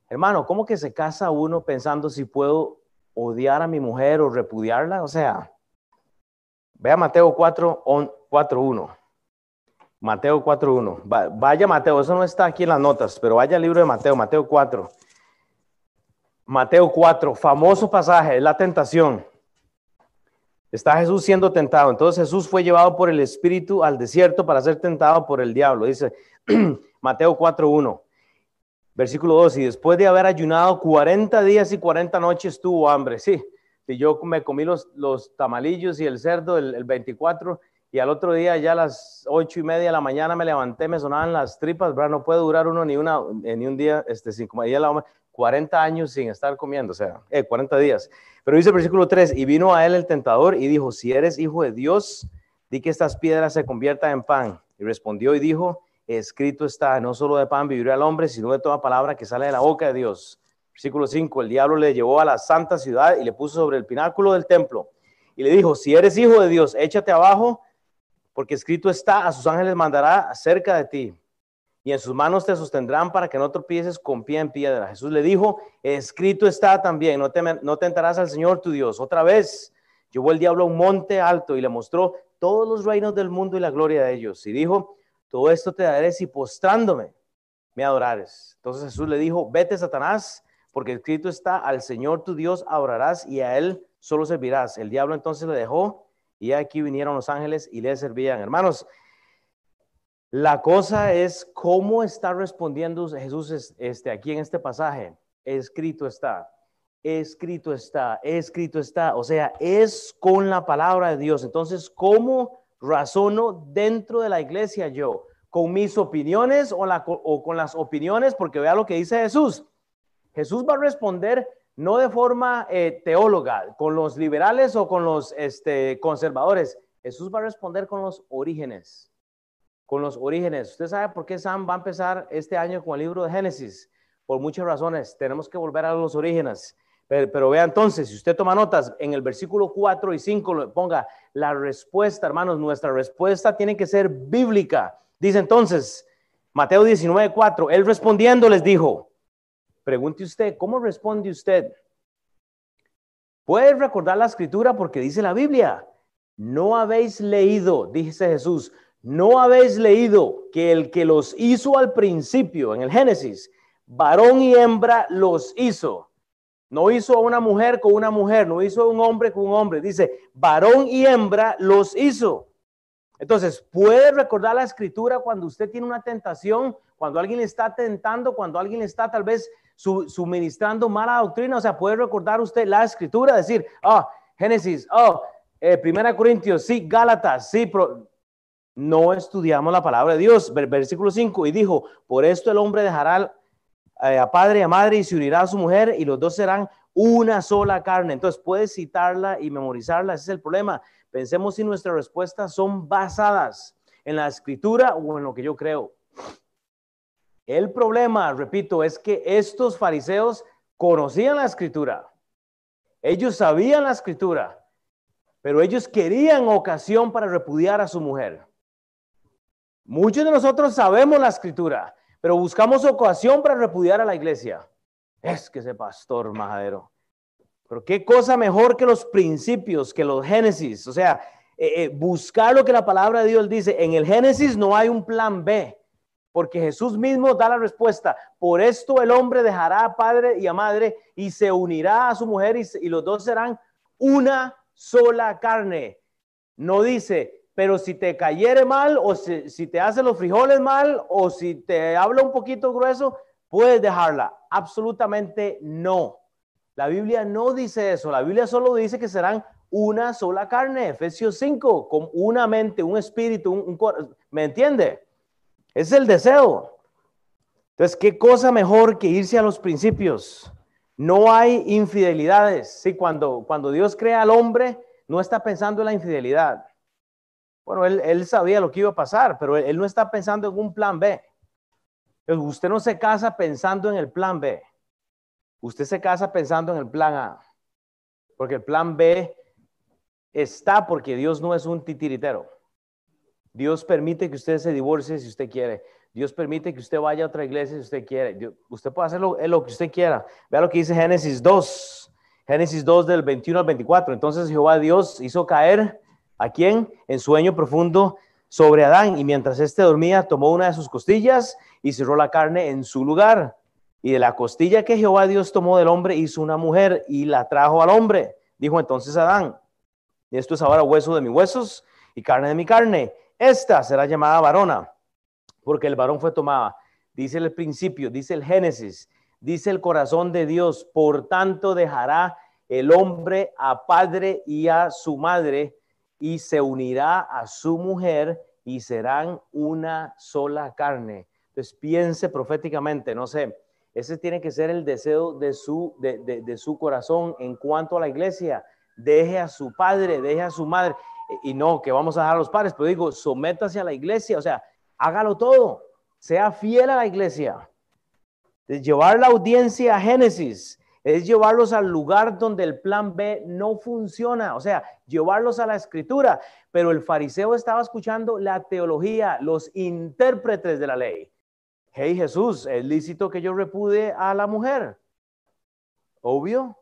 Hermano, ¿cómo que se casa uno pensando si puedo odiar a mi mujer o repudiarla? O sea, vea Mateo 4, 1. Mateo 4.1. Vaya Mateo, eso no está aquí en las notas, pero vaya al libro de Mateo, Mateo 4. Mateo 4, famoso pasaje, es la tentación. Está Jesús siendo tentado. Entonces Jesús fue llevado por el Espíritu al desierto para ser tentado por el diablo. Dice Mateo 4.1, versículo 2, y después de haber ayunado 40 días y 40 noches tuvo hambre. Sí, si yo me comí los, los tamalillos y el cerdo el, el 24 y al otro día ya a las ocho y media de la mañana me levanté, me sonaban las tripas, ¿verdad? No puede durar uno ni, una, eh, ni un día, este, sin comer, 40 años sin estar comiendo, o sea, eh, 40 días. Pero dice el versículo 3, y vino a él el tentador y dijo, si eres hijo de Dios, di que estas piedras se conviertan en pan. Y respondió y dijo, escrito está, no solo de pan vivirá el hombre, sino de toda palabra que sale de la boca de Dios. Versículo 5, el diablo le llevó a la santa ciudad y le puso sobre el pináculo del templo. Y le dijo, si eres hijo de Dios, échate abajo porque escrito está, a sus ángeles mandará cerca de ti, y en sus manos te sostendrán para que no tropieces con pie en piedra. Jesús le dijo, escrito está también, no, te, no tentarás al Señor tu Dios. Otra vez llevó el diablo a un monte alto y le mostró todos los reinos del mundo y la gloria de ellos. Y dijo, todo esto te daré si postrándome me adorares. Entonces Jesús le dijo, vete Satanás, porque escrito está, al Señor tu Dios adorarás y a él solo servirás. El diablo entonces le dejó y aquí vinieron los ángeles y le servían. Hermanos, la cosa es cómo está respondiendo Jesús este, aquí en este pasaje. Escrito está, escrito está, escrito está. O sea, es con la palabra de Dios. Entonces, ¿cómo razono dentro de la iglesia yo? ¿Con mis opiniones o, o con las opiniones? Porque vea lo que dice Jesús. Jesús va a responder no de forma eh, teóloga, con los liberales o con los este, conservadores. Jesús va a responder con los orígenes, con los orígenes. Usted sabe por qué Sam va a empezar este año con el libro de Génesis. Por muchas razones, tenemos que volver a los orígenes. Pero, vea entonces, si usted toma notas, en el versículo 4 y 5 ponga la respuesta, hermanos, nuestra respuesta tiene que ser bíblica. Dice entonces, Mateo 19, 4, él respondiendo les dijo, Pregunte usted, ¿cómo responde usted? Puede recordar la escritura porque dice la Biblia, no habéis leído, dice Jesús, no habéis leído que el que los hizo al principio, en el Génesis, varón y hembra los hizo. No hizo a una mujer con una mujer, no hizo a un hombre con un hombre. Dice, varón y hembra los hizo. Entonces, puede recordar la escritura cuando usted tiene una tentación, cuando alguien le está tentando, cuando alguien le está tal vez suministrando mala doctrina. O sea, puede recordar usted la escritura, decir, oh, Génesis, oh, eh, Primera Corintios, sí, Gálatas, sí, pero no estudiamos la palabra de Dios. Versículo 5, y dijo, por esto el hombre dejará eh, a padre y a madre y se unirá a su mujer y los dos serán una sola carne. Entonces puedes citarla y memorizarla, ese es el problema. Pensemos si nuestras respuestas son basadas en la escritura o en lo que yo creo. El problema, repito, es que estos fariseos conocían la escritura. Ellos sabían la escritura. pero ellos querían ocasión para repudiar a su mujer. Muchos de nosotros sabemos la escritura, pero buscamos ocasión para repudiar a la iglesia. Es que ese pastor majadero. Pero qué cosa mejor que los principios, que los génesis. O sea, eh, eh, buscar lo que la palabra de Dios dice. En el Génesis no hay un plan B, porque Jesús mismo da la respuesta. Por esto el hombre dejará a padre y a madre y se unirá a su mujer y, los dos serán una sola carne. No dice, pero si te cayere mal o si, te hace los frijoles mal o si te habla un poquito grueso, puedes dejarla. Absolutamente no. La Biblia no dice eso. La Biblia solo dice que serán una sola carne, Efesios 5, con una mente, un espíritu, un, ¿me entiende? Es el deseo. Entonces, ¿qué cosa mejor que irse a los principios? No hay infidelidades. Sí, cuando, cuando Dios crea al hombre, no está pensando en la infidelidad. Bueno, él, sabía lo que iba a pasar, pero él, él, no está pensando en un plan B. Usted no se casa pensando en el plan B. Usted se casa pensando en el plan A. Porque el plan B está porque Dios no es un titiritero. Dios permite que usted se divorcie si usted quiere. Dios permite que usted vaya a otra iglesia si usted quiere. usted puede hacer lo, lo, que usted quiera. Vea lo que dice Génesis 2. Génesis 2 del 21 al 24. Entonces Jehová Dios hizo caer a quién? En sueño profundo sobre Adán. Y mientras éste dormía, tomó una de sus costillas y cerró la carne en su lugar. Y de la costilla que Jehová Dios tomó del hombre, hizo una mujer y la trajo al hombre. Dijo entonces Adán, esto es ahora hueso de mis huesos y carne de mi carne. Esta será llamada varona, porque el varón fue tomada. Dice el principio, dice el Génesis, dice el corazón de Dios. Por tanto, dejará el hombre a padre y a su madre y se unirá a su mujer y serán una sola carne. Entonces piense proféticamente, no sé, ese tiene que ser el deseo de su, de, de su corazón en cuanto a la iglesia deje a su padre, deje a su madre, y no que vamos a dejar a los padres, pero digo, sométase a la iglesia, o sea, hágalo todo, sea fiel a la iglesia. llevar la audiencia a Génesis es llevarlos al lugar donde el plan B no funciona, o sea, llevarlos a la escritura. Pero el fariseo estaba escuchando la teología, los intérpretes de la ley. Hey Jesús, ¿es lícito que yo repude a la mujer? Obvio.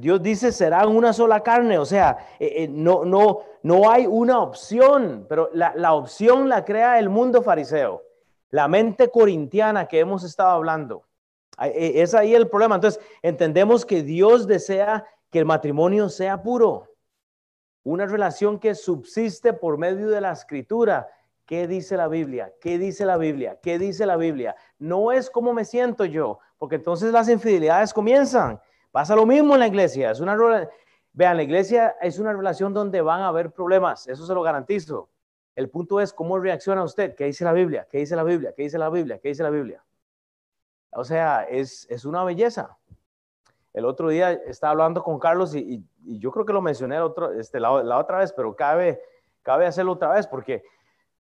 Dios dice, serán una sola carne, o sea, eh, eh, no, no, no hay una opción, pero la, la, opción la crea el mundo fariseo, la mente corintiana que hemos estado hablando. Eh, es ahí el problema. Entonces, entendemos que Dios desea que el matrimonio sea puro, una relación que subsiste por medio de la escritura. ¿Qué dice la Biblia? ¿Qué dice la Biblia? ¿Qué dice la Biblia? No es como me siento yo, porque entonces las infidelidades comienzan. Pasa lo mismo en la iglesia. Es una, vean, la iglesia es una relación donde van a haber problemas, eso se lo garantizo. El punto es cómo reacciona usted, qué dice la Biblia, qué dice la Biblia, qué dice la Biblia, qué dice la Biblia. O sea, es, es una belleza. El otro día estaba hablando con Carlos y, yo creo que lo mencioné este, la, la, otra vez, pero cabe, cabe hacerlo otra vez porque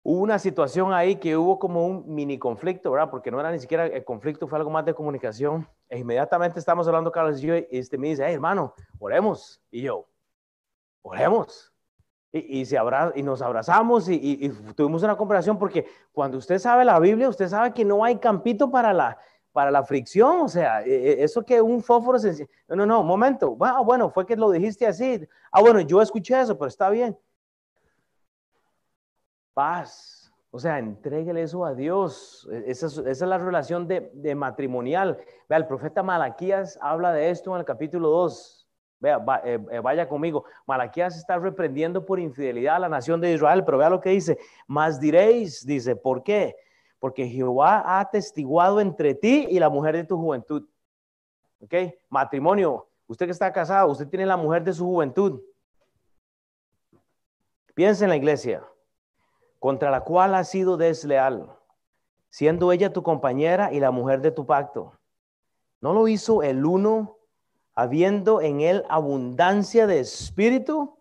hubo una situación ahí que hubo como un mini conflicto, ¿verdad? Porque no era ni siquiera el conflicto, fue algo más de comunicación. E inmediatamente estamos hablando, Carlos y yo, y este me dice, hey, hermano, oremos. Y yo, oremos. Y, y, se abra, y nos abrazamos y, tuvimos una conversación porque cuando usted sabe la Biblia, usted sabe que no hay campito para la, para la fricción, o sea, e, e, eso que un fósforo se... No, no, no, momento. Bueno, bueno, fue que lo dijiste así. Ah, bueno, yo escuché eso, pero está bien paz. O sea, entréguele eso a Dios. E, esa es, la relación de, matrimonial. Vea, el profeta Malaquías habla de esto en el capítulo 2. Vea, eh, eh, vaya conmigo. Malaquías está reprendiendo por infidelidad a la nación de Israel, pero vea lo que dice. Más diréis, dice, ¿por qué? Porque Jehová ha atestiguado entre ti y la mujer de tu juventud. ¿Ok? Matrimonio. Usted que está casado, usted tiene la mujer de su juventud. Piensa en la iglesia contra la cual has sido desleal, siendo ella tu compañera y la mujer de tu pacto. ¿No lo hizo el uno, habiendo en él abundancia de espíritu?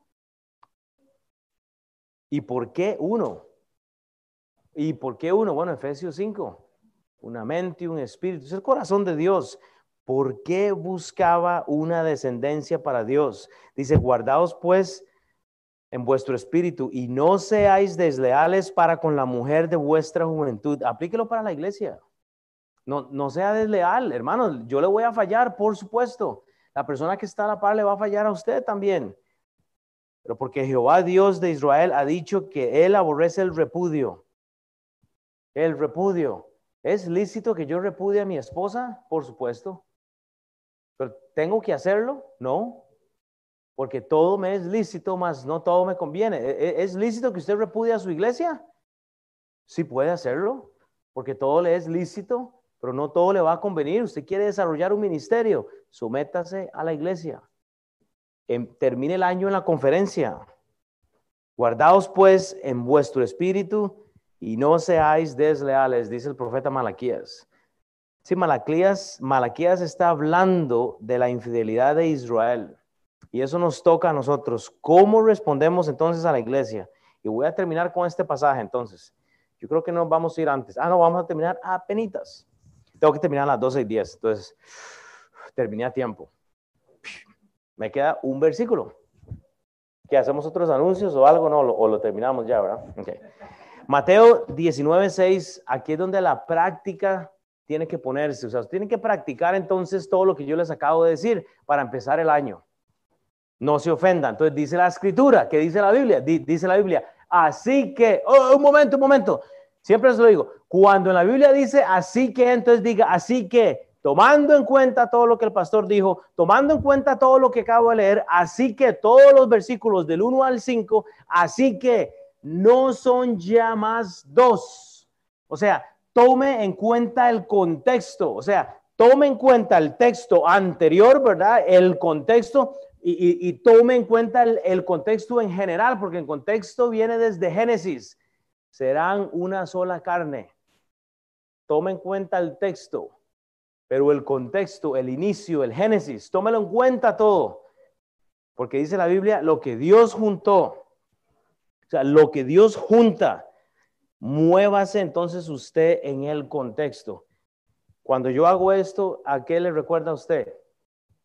¿Y por qué uno? ¿Y por qué uno? Bueno, Efesios 5, una mente y un espíritu. Es el corazón de Dios. ¿Por qué buscaba una descendencia para Dios? Dice, guardaos pues en vuestro espíritu y no seáis desleales para con la mujer de vuestra juventud. Aplíquelo para la iglesia. No, no sea desleal, hermano. Yo le voy a fallar, por supuesto. La persona que está a la par le va a fallar a usted también. Pero porque Jehová Dios de Israel ha dicho que él aborrece el repudio. El repudio. ¿Es lícito que yo repudie a mi esposa? Por supuesto. ¿Pero tengo que hacerlo? No. Porque todo me es lícito, más no todo me conviene. ¿E, e, ¿Es lícito que usted repudie a su iglesia? Sí puede hacerlo, porque todo le es lícito, pero no todo le va a convenir. Usted quiere desarrollar un ministerio, sométase a la iglesia. Em, termine el año en la conferencia. Guardaos pues en vuestro espíritu y no seáis desleales, dice el profeta Malaquías. Sí, Malaquías, Malaquías está hablando de la infidelidad de Israel. Y eso nos toca a nosotros. ¿Cómo respondemos entonces a la iglesia? Y voy a terminar con este pasaje entonces. Yo creo que no vamos a ir antes. Ah, no, vamos a terminar a penitas. Tengo que terminar a las 12 y 10. Entonces, terminé a tiempo. Me queda un versículo. ¿Que hacemos otros anuncios o algo? No, o lo terminamos ya, ¿verdad? Okay. Mateo 19, 6, aquí es donde la práctica tiene que ponerse. O sea, tienen que practicar entonces todo lo que yo les acabo de decir para empezar el año. No se ofendan. Entonces dice la escritura, ¿qué dice la Biblia? dice la Biblia. Así que, oh, un momento, un momento. Siempre os lo digo. Cuando en la Biblia dice así que, entonces diga así que, tomando en cuenta todo lo que el pastor dijo, tomando en cuenta todo lo que acabo de leer, así que todos los versículos del 1 al 5, así que no son ya más dos. O sea, tome en cuenta el contexto, o sea, tome en cuenta el texto anterior, ¿verdad? El contexto y, tome en cuenta el, contexto en general, porque el contexto viene desde Génesis. Serán una sola carne. Tome en cuenta el texto, pero el contexto, el inicio, el Génesis, tómelo en cuenta todo. Porque dice la Biblia, lo que Dios juntó, o sea, lo que Dios junta, muévase entonces usted en el contexto. Cuando yo hago esto, ¿a qué le recuerda a usted?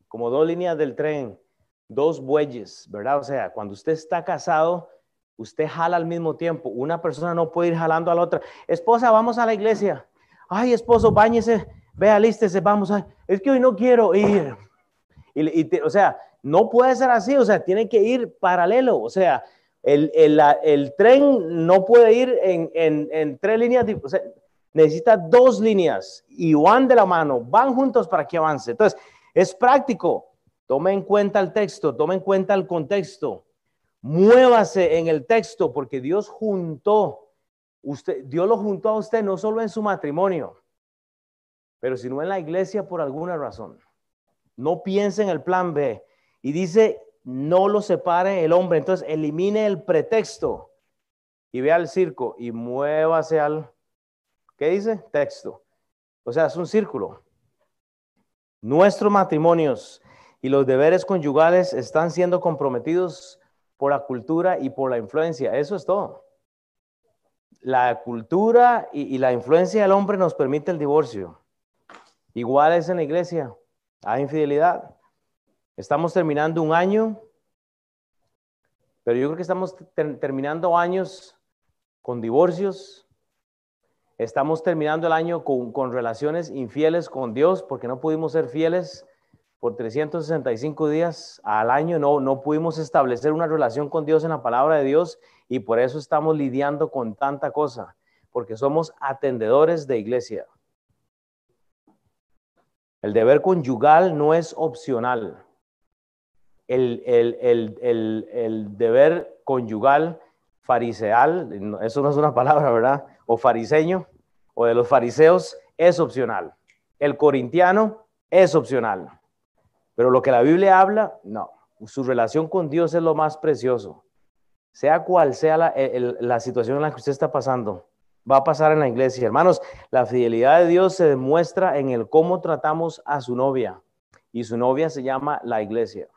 Como dos líneas del tren, dos bueyes, ¿verdad? O sea, cuando usted está casado, usted jala al mismo tiempo. Una persona no puede ir jalando a la otra. Esposa, vamos a la iglesia. Ay, esposo, báñese, vea, lístese, vamos. A... Es que hoy no quiero ir. Y, o sea, no puede ser así, o sea, tiene que ir paralelo. O sea, el, tren no puede ir en, tres líneas, o sea, necesita dos líneas y van de la mano, van juntos para que avance. Entonces, es práctico. Tome en cuenta el texto, tome en cuenta el contexto. Muévase en el texto porque Dios juntó, usted, Dios lo juntó a usted no solo en su matrimonio, pero sino en la iglesia por alguna razón. No piense en el plan B. Y dice, no lo separe el hombre. Entonces elimine el pretexto y vea el circo y muévase al, ¿qué dice? Texto. O sea, es un círculo. Nuestros matrimonios y los deberes conyugales están siendo comprometidos por la cultura y por la influencia. Eso es todo. La cultura y, y la influencia del hombre nos permite el divorcio. Igual es en la iglesia. Hay infidelidad. Estamos terminando un año, pero yo creo que estamos terminando años con divorcios. Estamos terminando el año con, relaciones infieles con Dios porque no pudimos ser fieles por 365 días al año. No, no pudimos establecer una relación con Dios en la palabra de Dios y por eso estamos lidiando con tanta cosa, porque somos atendedores de iglesia. El deber conyugal no es opcional el, deber conyugal fariseal, eso no es una palabra, ¿verdad? O fariseño, o de los fariseos, es opcional. El corintiano es opcional. Pero lo que la Biblia habla, no. Su relación con Dios es lo más precioso. Sea cual sea la, situación en la que usted está pasando, va a pasar en la iglesia. Hermanos, la fidelidad de Dios se demuestra en el cómo tratamos a su novia. Y su novia se llama la iglesia.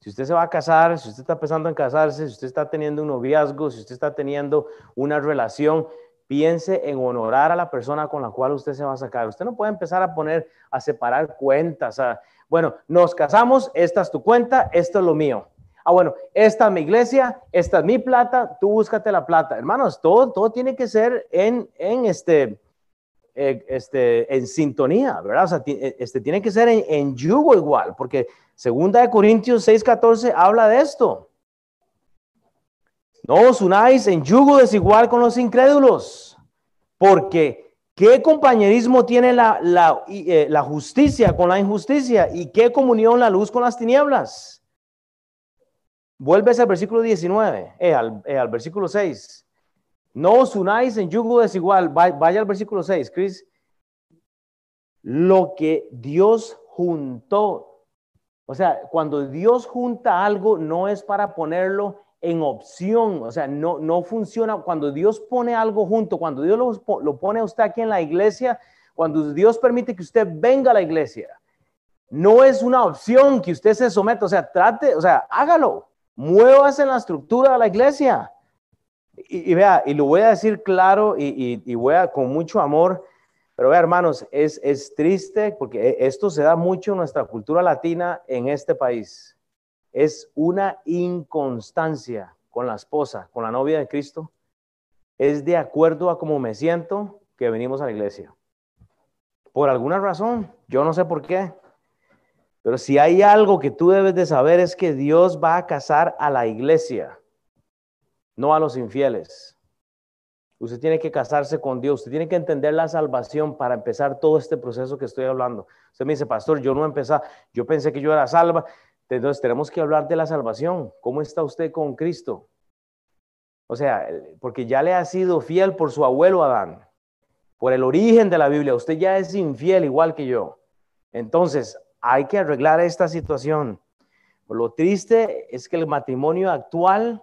Si usted se va a casar, si usted está pensando en casarse, si usted está teniendo un noviazgo, si usted está teniendo una relación, piense en honorar a la persona con la cual usted se va a sacar. Usted no puede empezar a poner, a separar cuentas. bueno, nos casamos, esta es tu cuenta, esto es lo mío. Ah, bueno, esta es mi iglesia, esta es mi plata, tú búscate la plata. Hermanos, todo, todo tiene que ser en, en este, eh, este, en sintonía, ¿verdad? O sea, eh, este, tiene que ser en, en yugo igual, porque segunda de Corintios 6:14 habla de esto. No os unáis en yugo desigual con los incrédulos, porque ¿qué compañerismo tiene la, la, eh, justicia con la injusticia? ¿Y qué comunión la luz con las tinieblas? Vuelves al versículo 19, eh, al, eh, al, versículo 6. No os unáis en yugo desigual. Vaya al versículo 6, Chris. Lo que Dios juntó. O sea, cuando Dios junta algo, no es para ponerlo en opción, o sea, no, no funciona. Cuando Dios pone algo junto, cuando Dios lo, lo pone a usted aquí en la iglesia, cuando Dios permite que usted venga a la iglesia, no es una opción que usted se someta, o sea, trate, o sea, hágalo, muévase en la estructura de la iglesia. Y, vea, y lo voy a decir claro y, y, voy a con mucho amor, pero vea, hermanos, es, es triste porque esto se da mucho en nuestra cultura latina en este país es una inconstancia con la esposa, con la novia de Cristo. Es de acuerdo a cómo me siento que venimos a la iglesia. Por alguna razón, yo no sé por qué. Pero si hay algo que tú debes de saber es que Dios va a casar a la iglesia, no a los infieles. Usted tiene que casarse con Dios, usted tiene que entender la salvación para empezar todo este proceso que estoy hablando. Usted me dice, pastor, yo no empecé, yo pensé que yo era salva. Entonces tenemos que hablar de la salvación. ¿Cómo está usted con Cristo? O sea, porque ya le ha sido fiel por su abuelo Adán, por el origen de la Biblia. Usted ya es infiel igual que yo. Entonces, hay que arreglar esta situación. Lo triste es que el matrimonio actual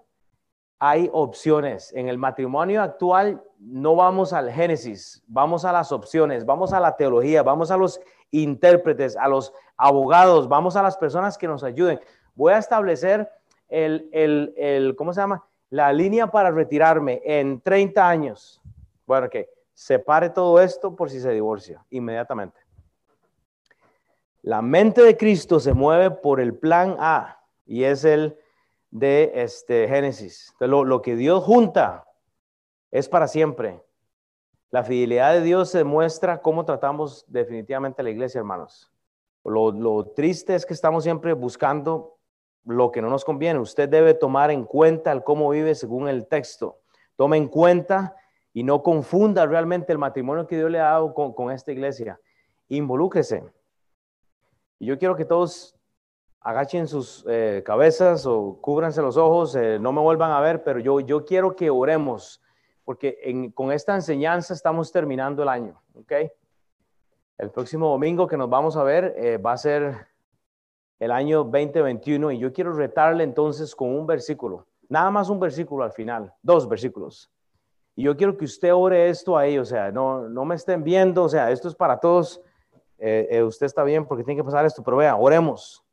hay opciones. En el matrimonio actual no vamos al Génesis, vamos a las opciones, vamos a la teología, vamos a los intérpretes, a los abogados, vamos a las personas que nos ayuden. Voy a establecer el, el, el ¿cómo se llama? La línea para retirarme en 30 años. Bueno, que separe todo esto por si se divorcia inmediatamente. La mente de Cristo se mueve por el plan A y es el de este Génesis. Lo, lo que Dios junta es para siempre. La fidelidad de Dios se muestra cómo tratamos definitivamente a la iglesia, hermanos. Lo, triste es que estamos siempre buscando lo que no nos conviene. Usted debe tomar en cuenta el cómo vive según el texto. Tome en cuenta y no confunda realmente el matrimonio que Dios le ha dado con, esta iglesia. Involúcrese. Y yo quiero que todos agachen sus eh, cabezas o cúbranse los ojos, eh, no me vuelvan a ver, pero yo, yo quiero que oremos porque con esta enseñanza estamos terminando el año, ¿ok? El próximo domingo que nos vamos a ver eh, va a ser el año 2021 y yo quiero retarle entonces con un versículo, nada más un versículo al final, dos versículos. Y yo quiero que usted ore esto ahí, o sea, no, no me estén viendo, o sea, esto es para todos. Eh, eh, usted está bien porque tiene que pasar esto, pero vea, oremos.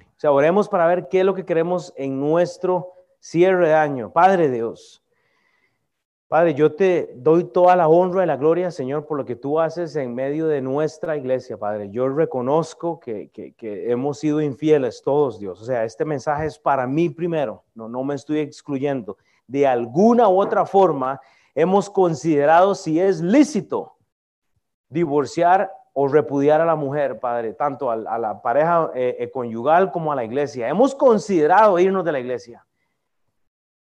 O sea, oremos para ver qué es lo que queremos en nuestro cierre de año. Padre Dios, Padre, yo te doy toda la honra y la gloria, Señor, por lo que tú haces en medio de nuestra iglesia, Padre. Yo reconozco que, hemos sido infieles todos, Dios. O sea, este mensaje es para mí primero, no, no me estoy excluyendo. De alguna u otra forma, hemos considerado si es lícito divorciar o repudiar a la mujer, Padre, tanto a, la pareja eh, eh, conyugal como a la iglesia. Hemos considerado irnos de la iglesia.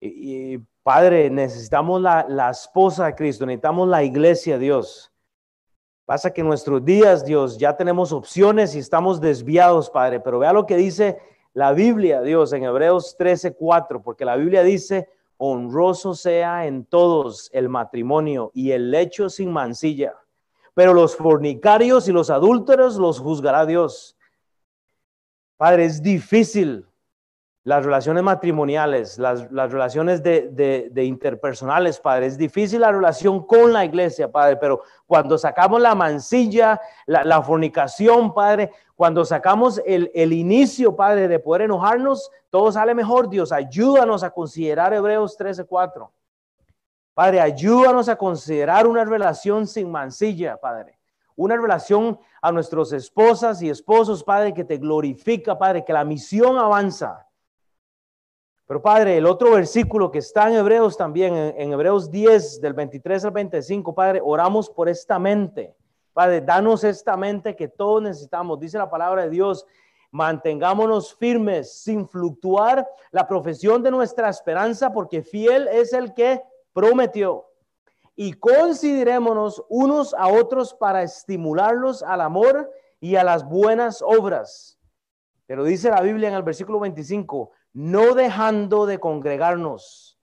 Y Padre, necesitamos la, esposa de Cristo, necesitamos la iglesia, Dios. Pasa que en nuestros días, Dios, ya tenemos opciones y estamos desviados, Padre, pero vea lo que dice la Biblia, Dios, en Hebreos 13:4, porque la Biblia dice, honroso sea en todos el matrimonio y el lecho sin mancilla, pero los fornicarios y los adúlteros los juzgará Dios. Padre, es difícil las relaciones matrimoniales, las, relaciones de, interpersonales, Padre. Es difícil la relación con la iglesia, Padre, pero cuando sacamos la mancilla, la, fornicación, Padre, cuando sacamos el, el, inicio, Padre, de poder enojarnos, todo sale mejor, Dios. Ayúdanos a considerar Hebreos 13:4. Padre, ayúdanos a considerar una relación sin mancilla, Padre. Una relación a nuestras esposas y esposos, Padre, que te glorifica, Padre, que la misión avanza. Pero Padre, el otro versículo que está en Hebreos también, en, Hebreos 10, del 23 al 25, Padre, oramos por esta mente. Padre, danos esta mente que todos necesitamos. Dice la palabra de Dios Mantengámonos firmes sin fluctuar la profesión de nuestra esperanza, porque fiel es el que prometió. Y considerémonos unos a otros para estimularlos al amor y a las buenas obras. Pero dice la Biblia en el versículo 25, no dejando de congregarnos,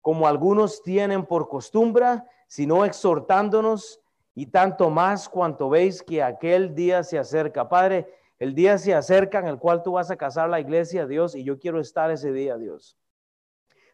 como algunos tienen por costumbre, sino exhortándonos y tanto más cuanto veis que aquel día se acerca. Padre, el día se acerca en el cual tú vas a casar la iglesia, Dios, y yo quiero estar ese día, Dios.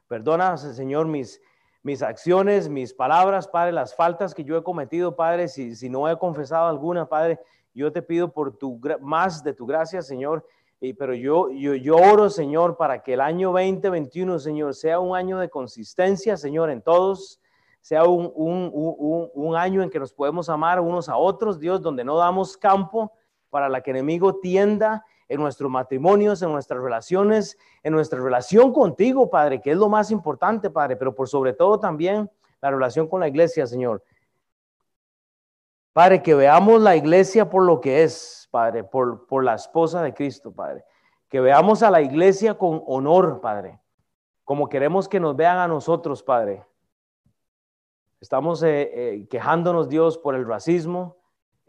Perdona, Señor, mis, mis acciones, mis palabras, Padre, las faltas que yo he cometido, Padre, si, si no he confesado alguna, Padre, yo te pido por tu más de tu gracia, Señor. Y, pero yo, yo, oro, Señor, para que el año 2021, Señor, sea un año de consistencia, Señor, en todos, sea un, un, un, un año en que nos podemos amar unos a otros, Dios, donde no damos campo para la que el enemigo tienda en nuestros matrimonios, en nuestras relaciones, en nuestra relación contigo, Padre, que es lo más importante, Padre, pero por sobre todo también la relación con la iglesia, Señor. Padre, que veamos la iglesia por lo que es, Padre, por, por la esposa de Cristo, Padre. Que veamos a la iglesia con honor, Padre, como queremos que nos vean a nosotros, Padre. Estamos eh, eh, quejándonos, Dios, por el racismo,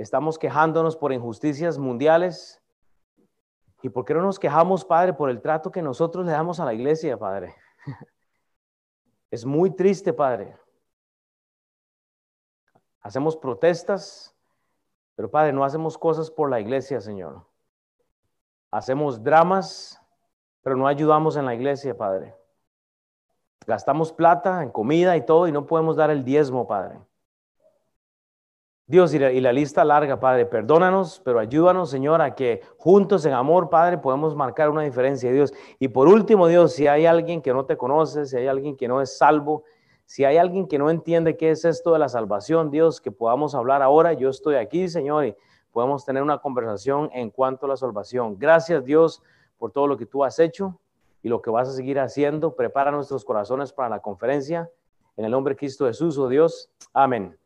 Estamos quejándonos por injusticias mundiales. ¿Y por qué no nos quejamos, Padre, por el trato que nosotros le damos a la iglesia, Padre? Es muy triste, Padre. Hacemos protestas, pero Padre, no hacemos cosas por la iglesia, Señor. Hacemos dramas, pero no ayudamos en la iglesia, Padre. Gastamos plata en comida y todo y no podemos dar el diezmo, Padre. Dios, y la, lista larga, Padre, perdónanos, pero ayúdanos, Señor, a que juntos en amor, Padre, podemos marcar una diferencia, Dios. Y por último, Dios, si hay alguien que no te conoce, si hay alguien que no es salvo, si hay alguien que no entiende qué es esto de la salvación, Dios, que podamos hablar ahora, yo estoy aquí, Señor, y podemos tener una conversación en cuanto a la salvación. Gracias, Dios, por todo lo que tú has hecho y lo que vas a seguir haciendo. Prepara nuestros corazones para la conferencia. En el nombre de Cristo Jesús, oh Dios. Amén.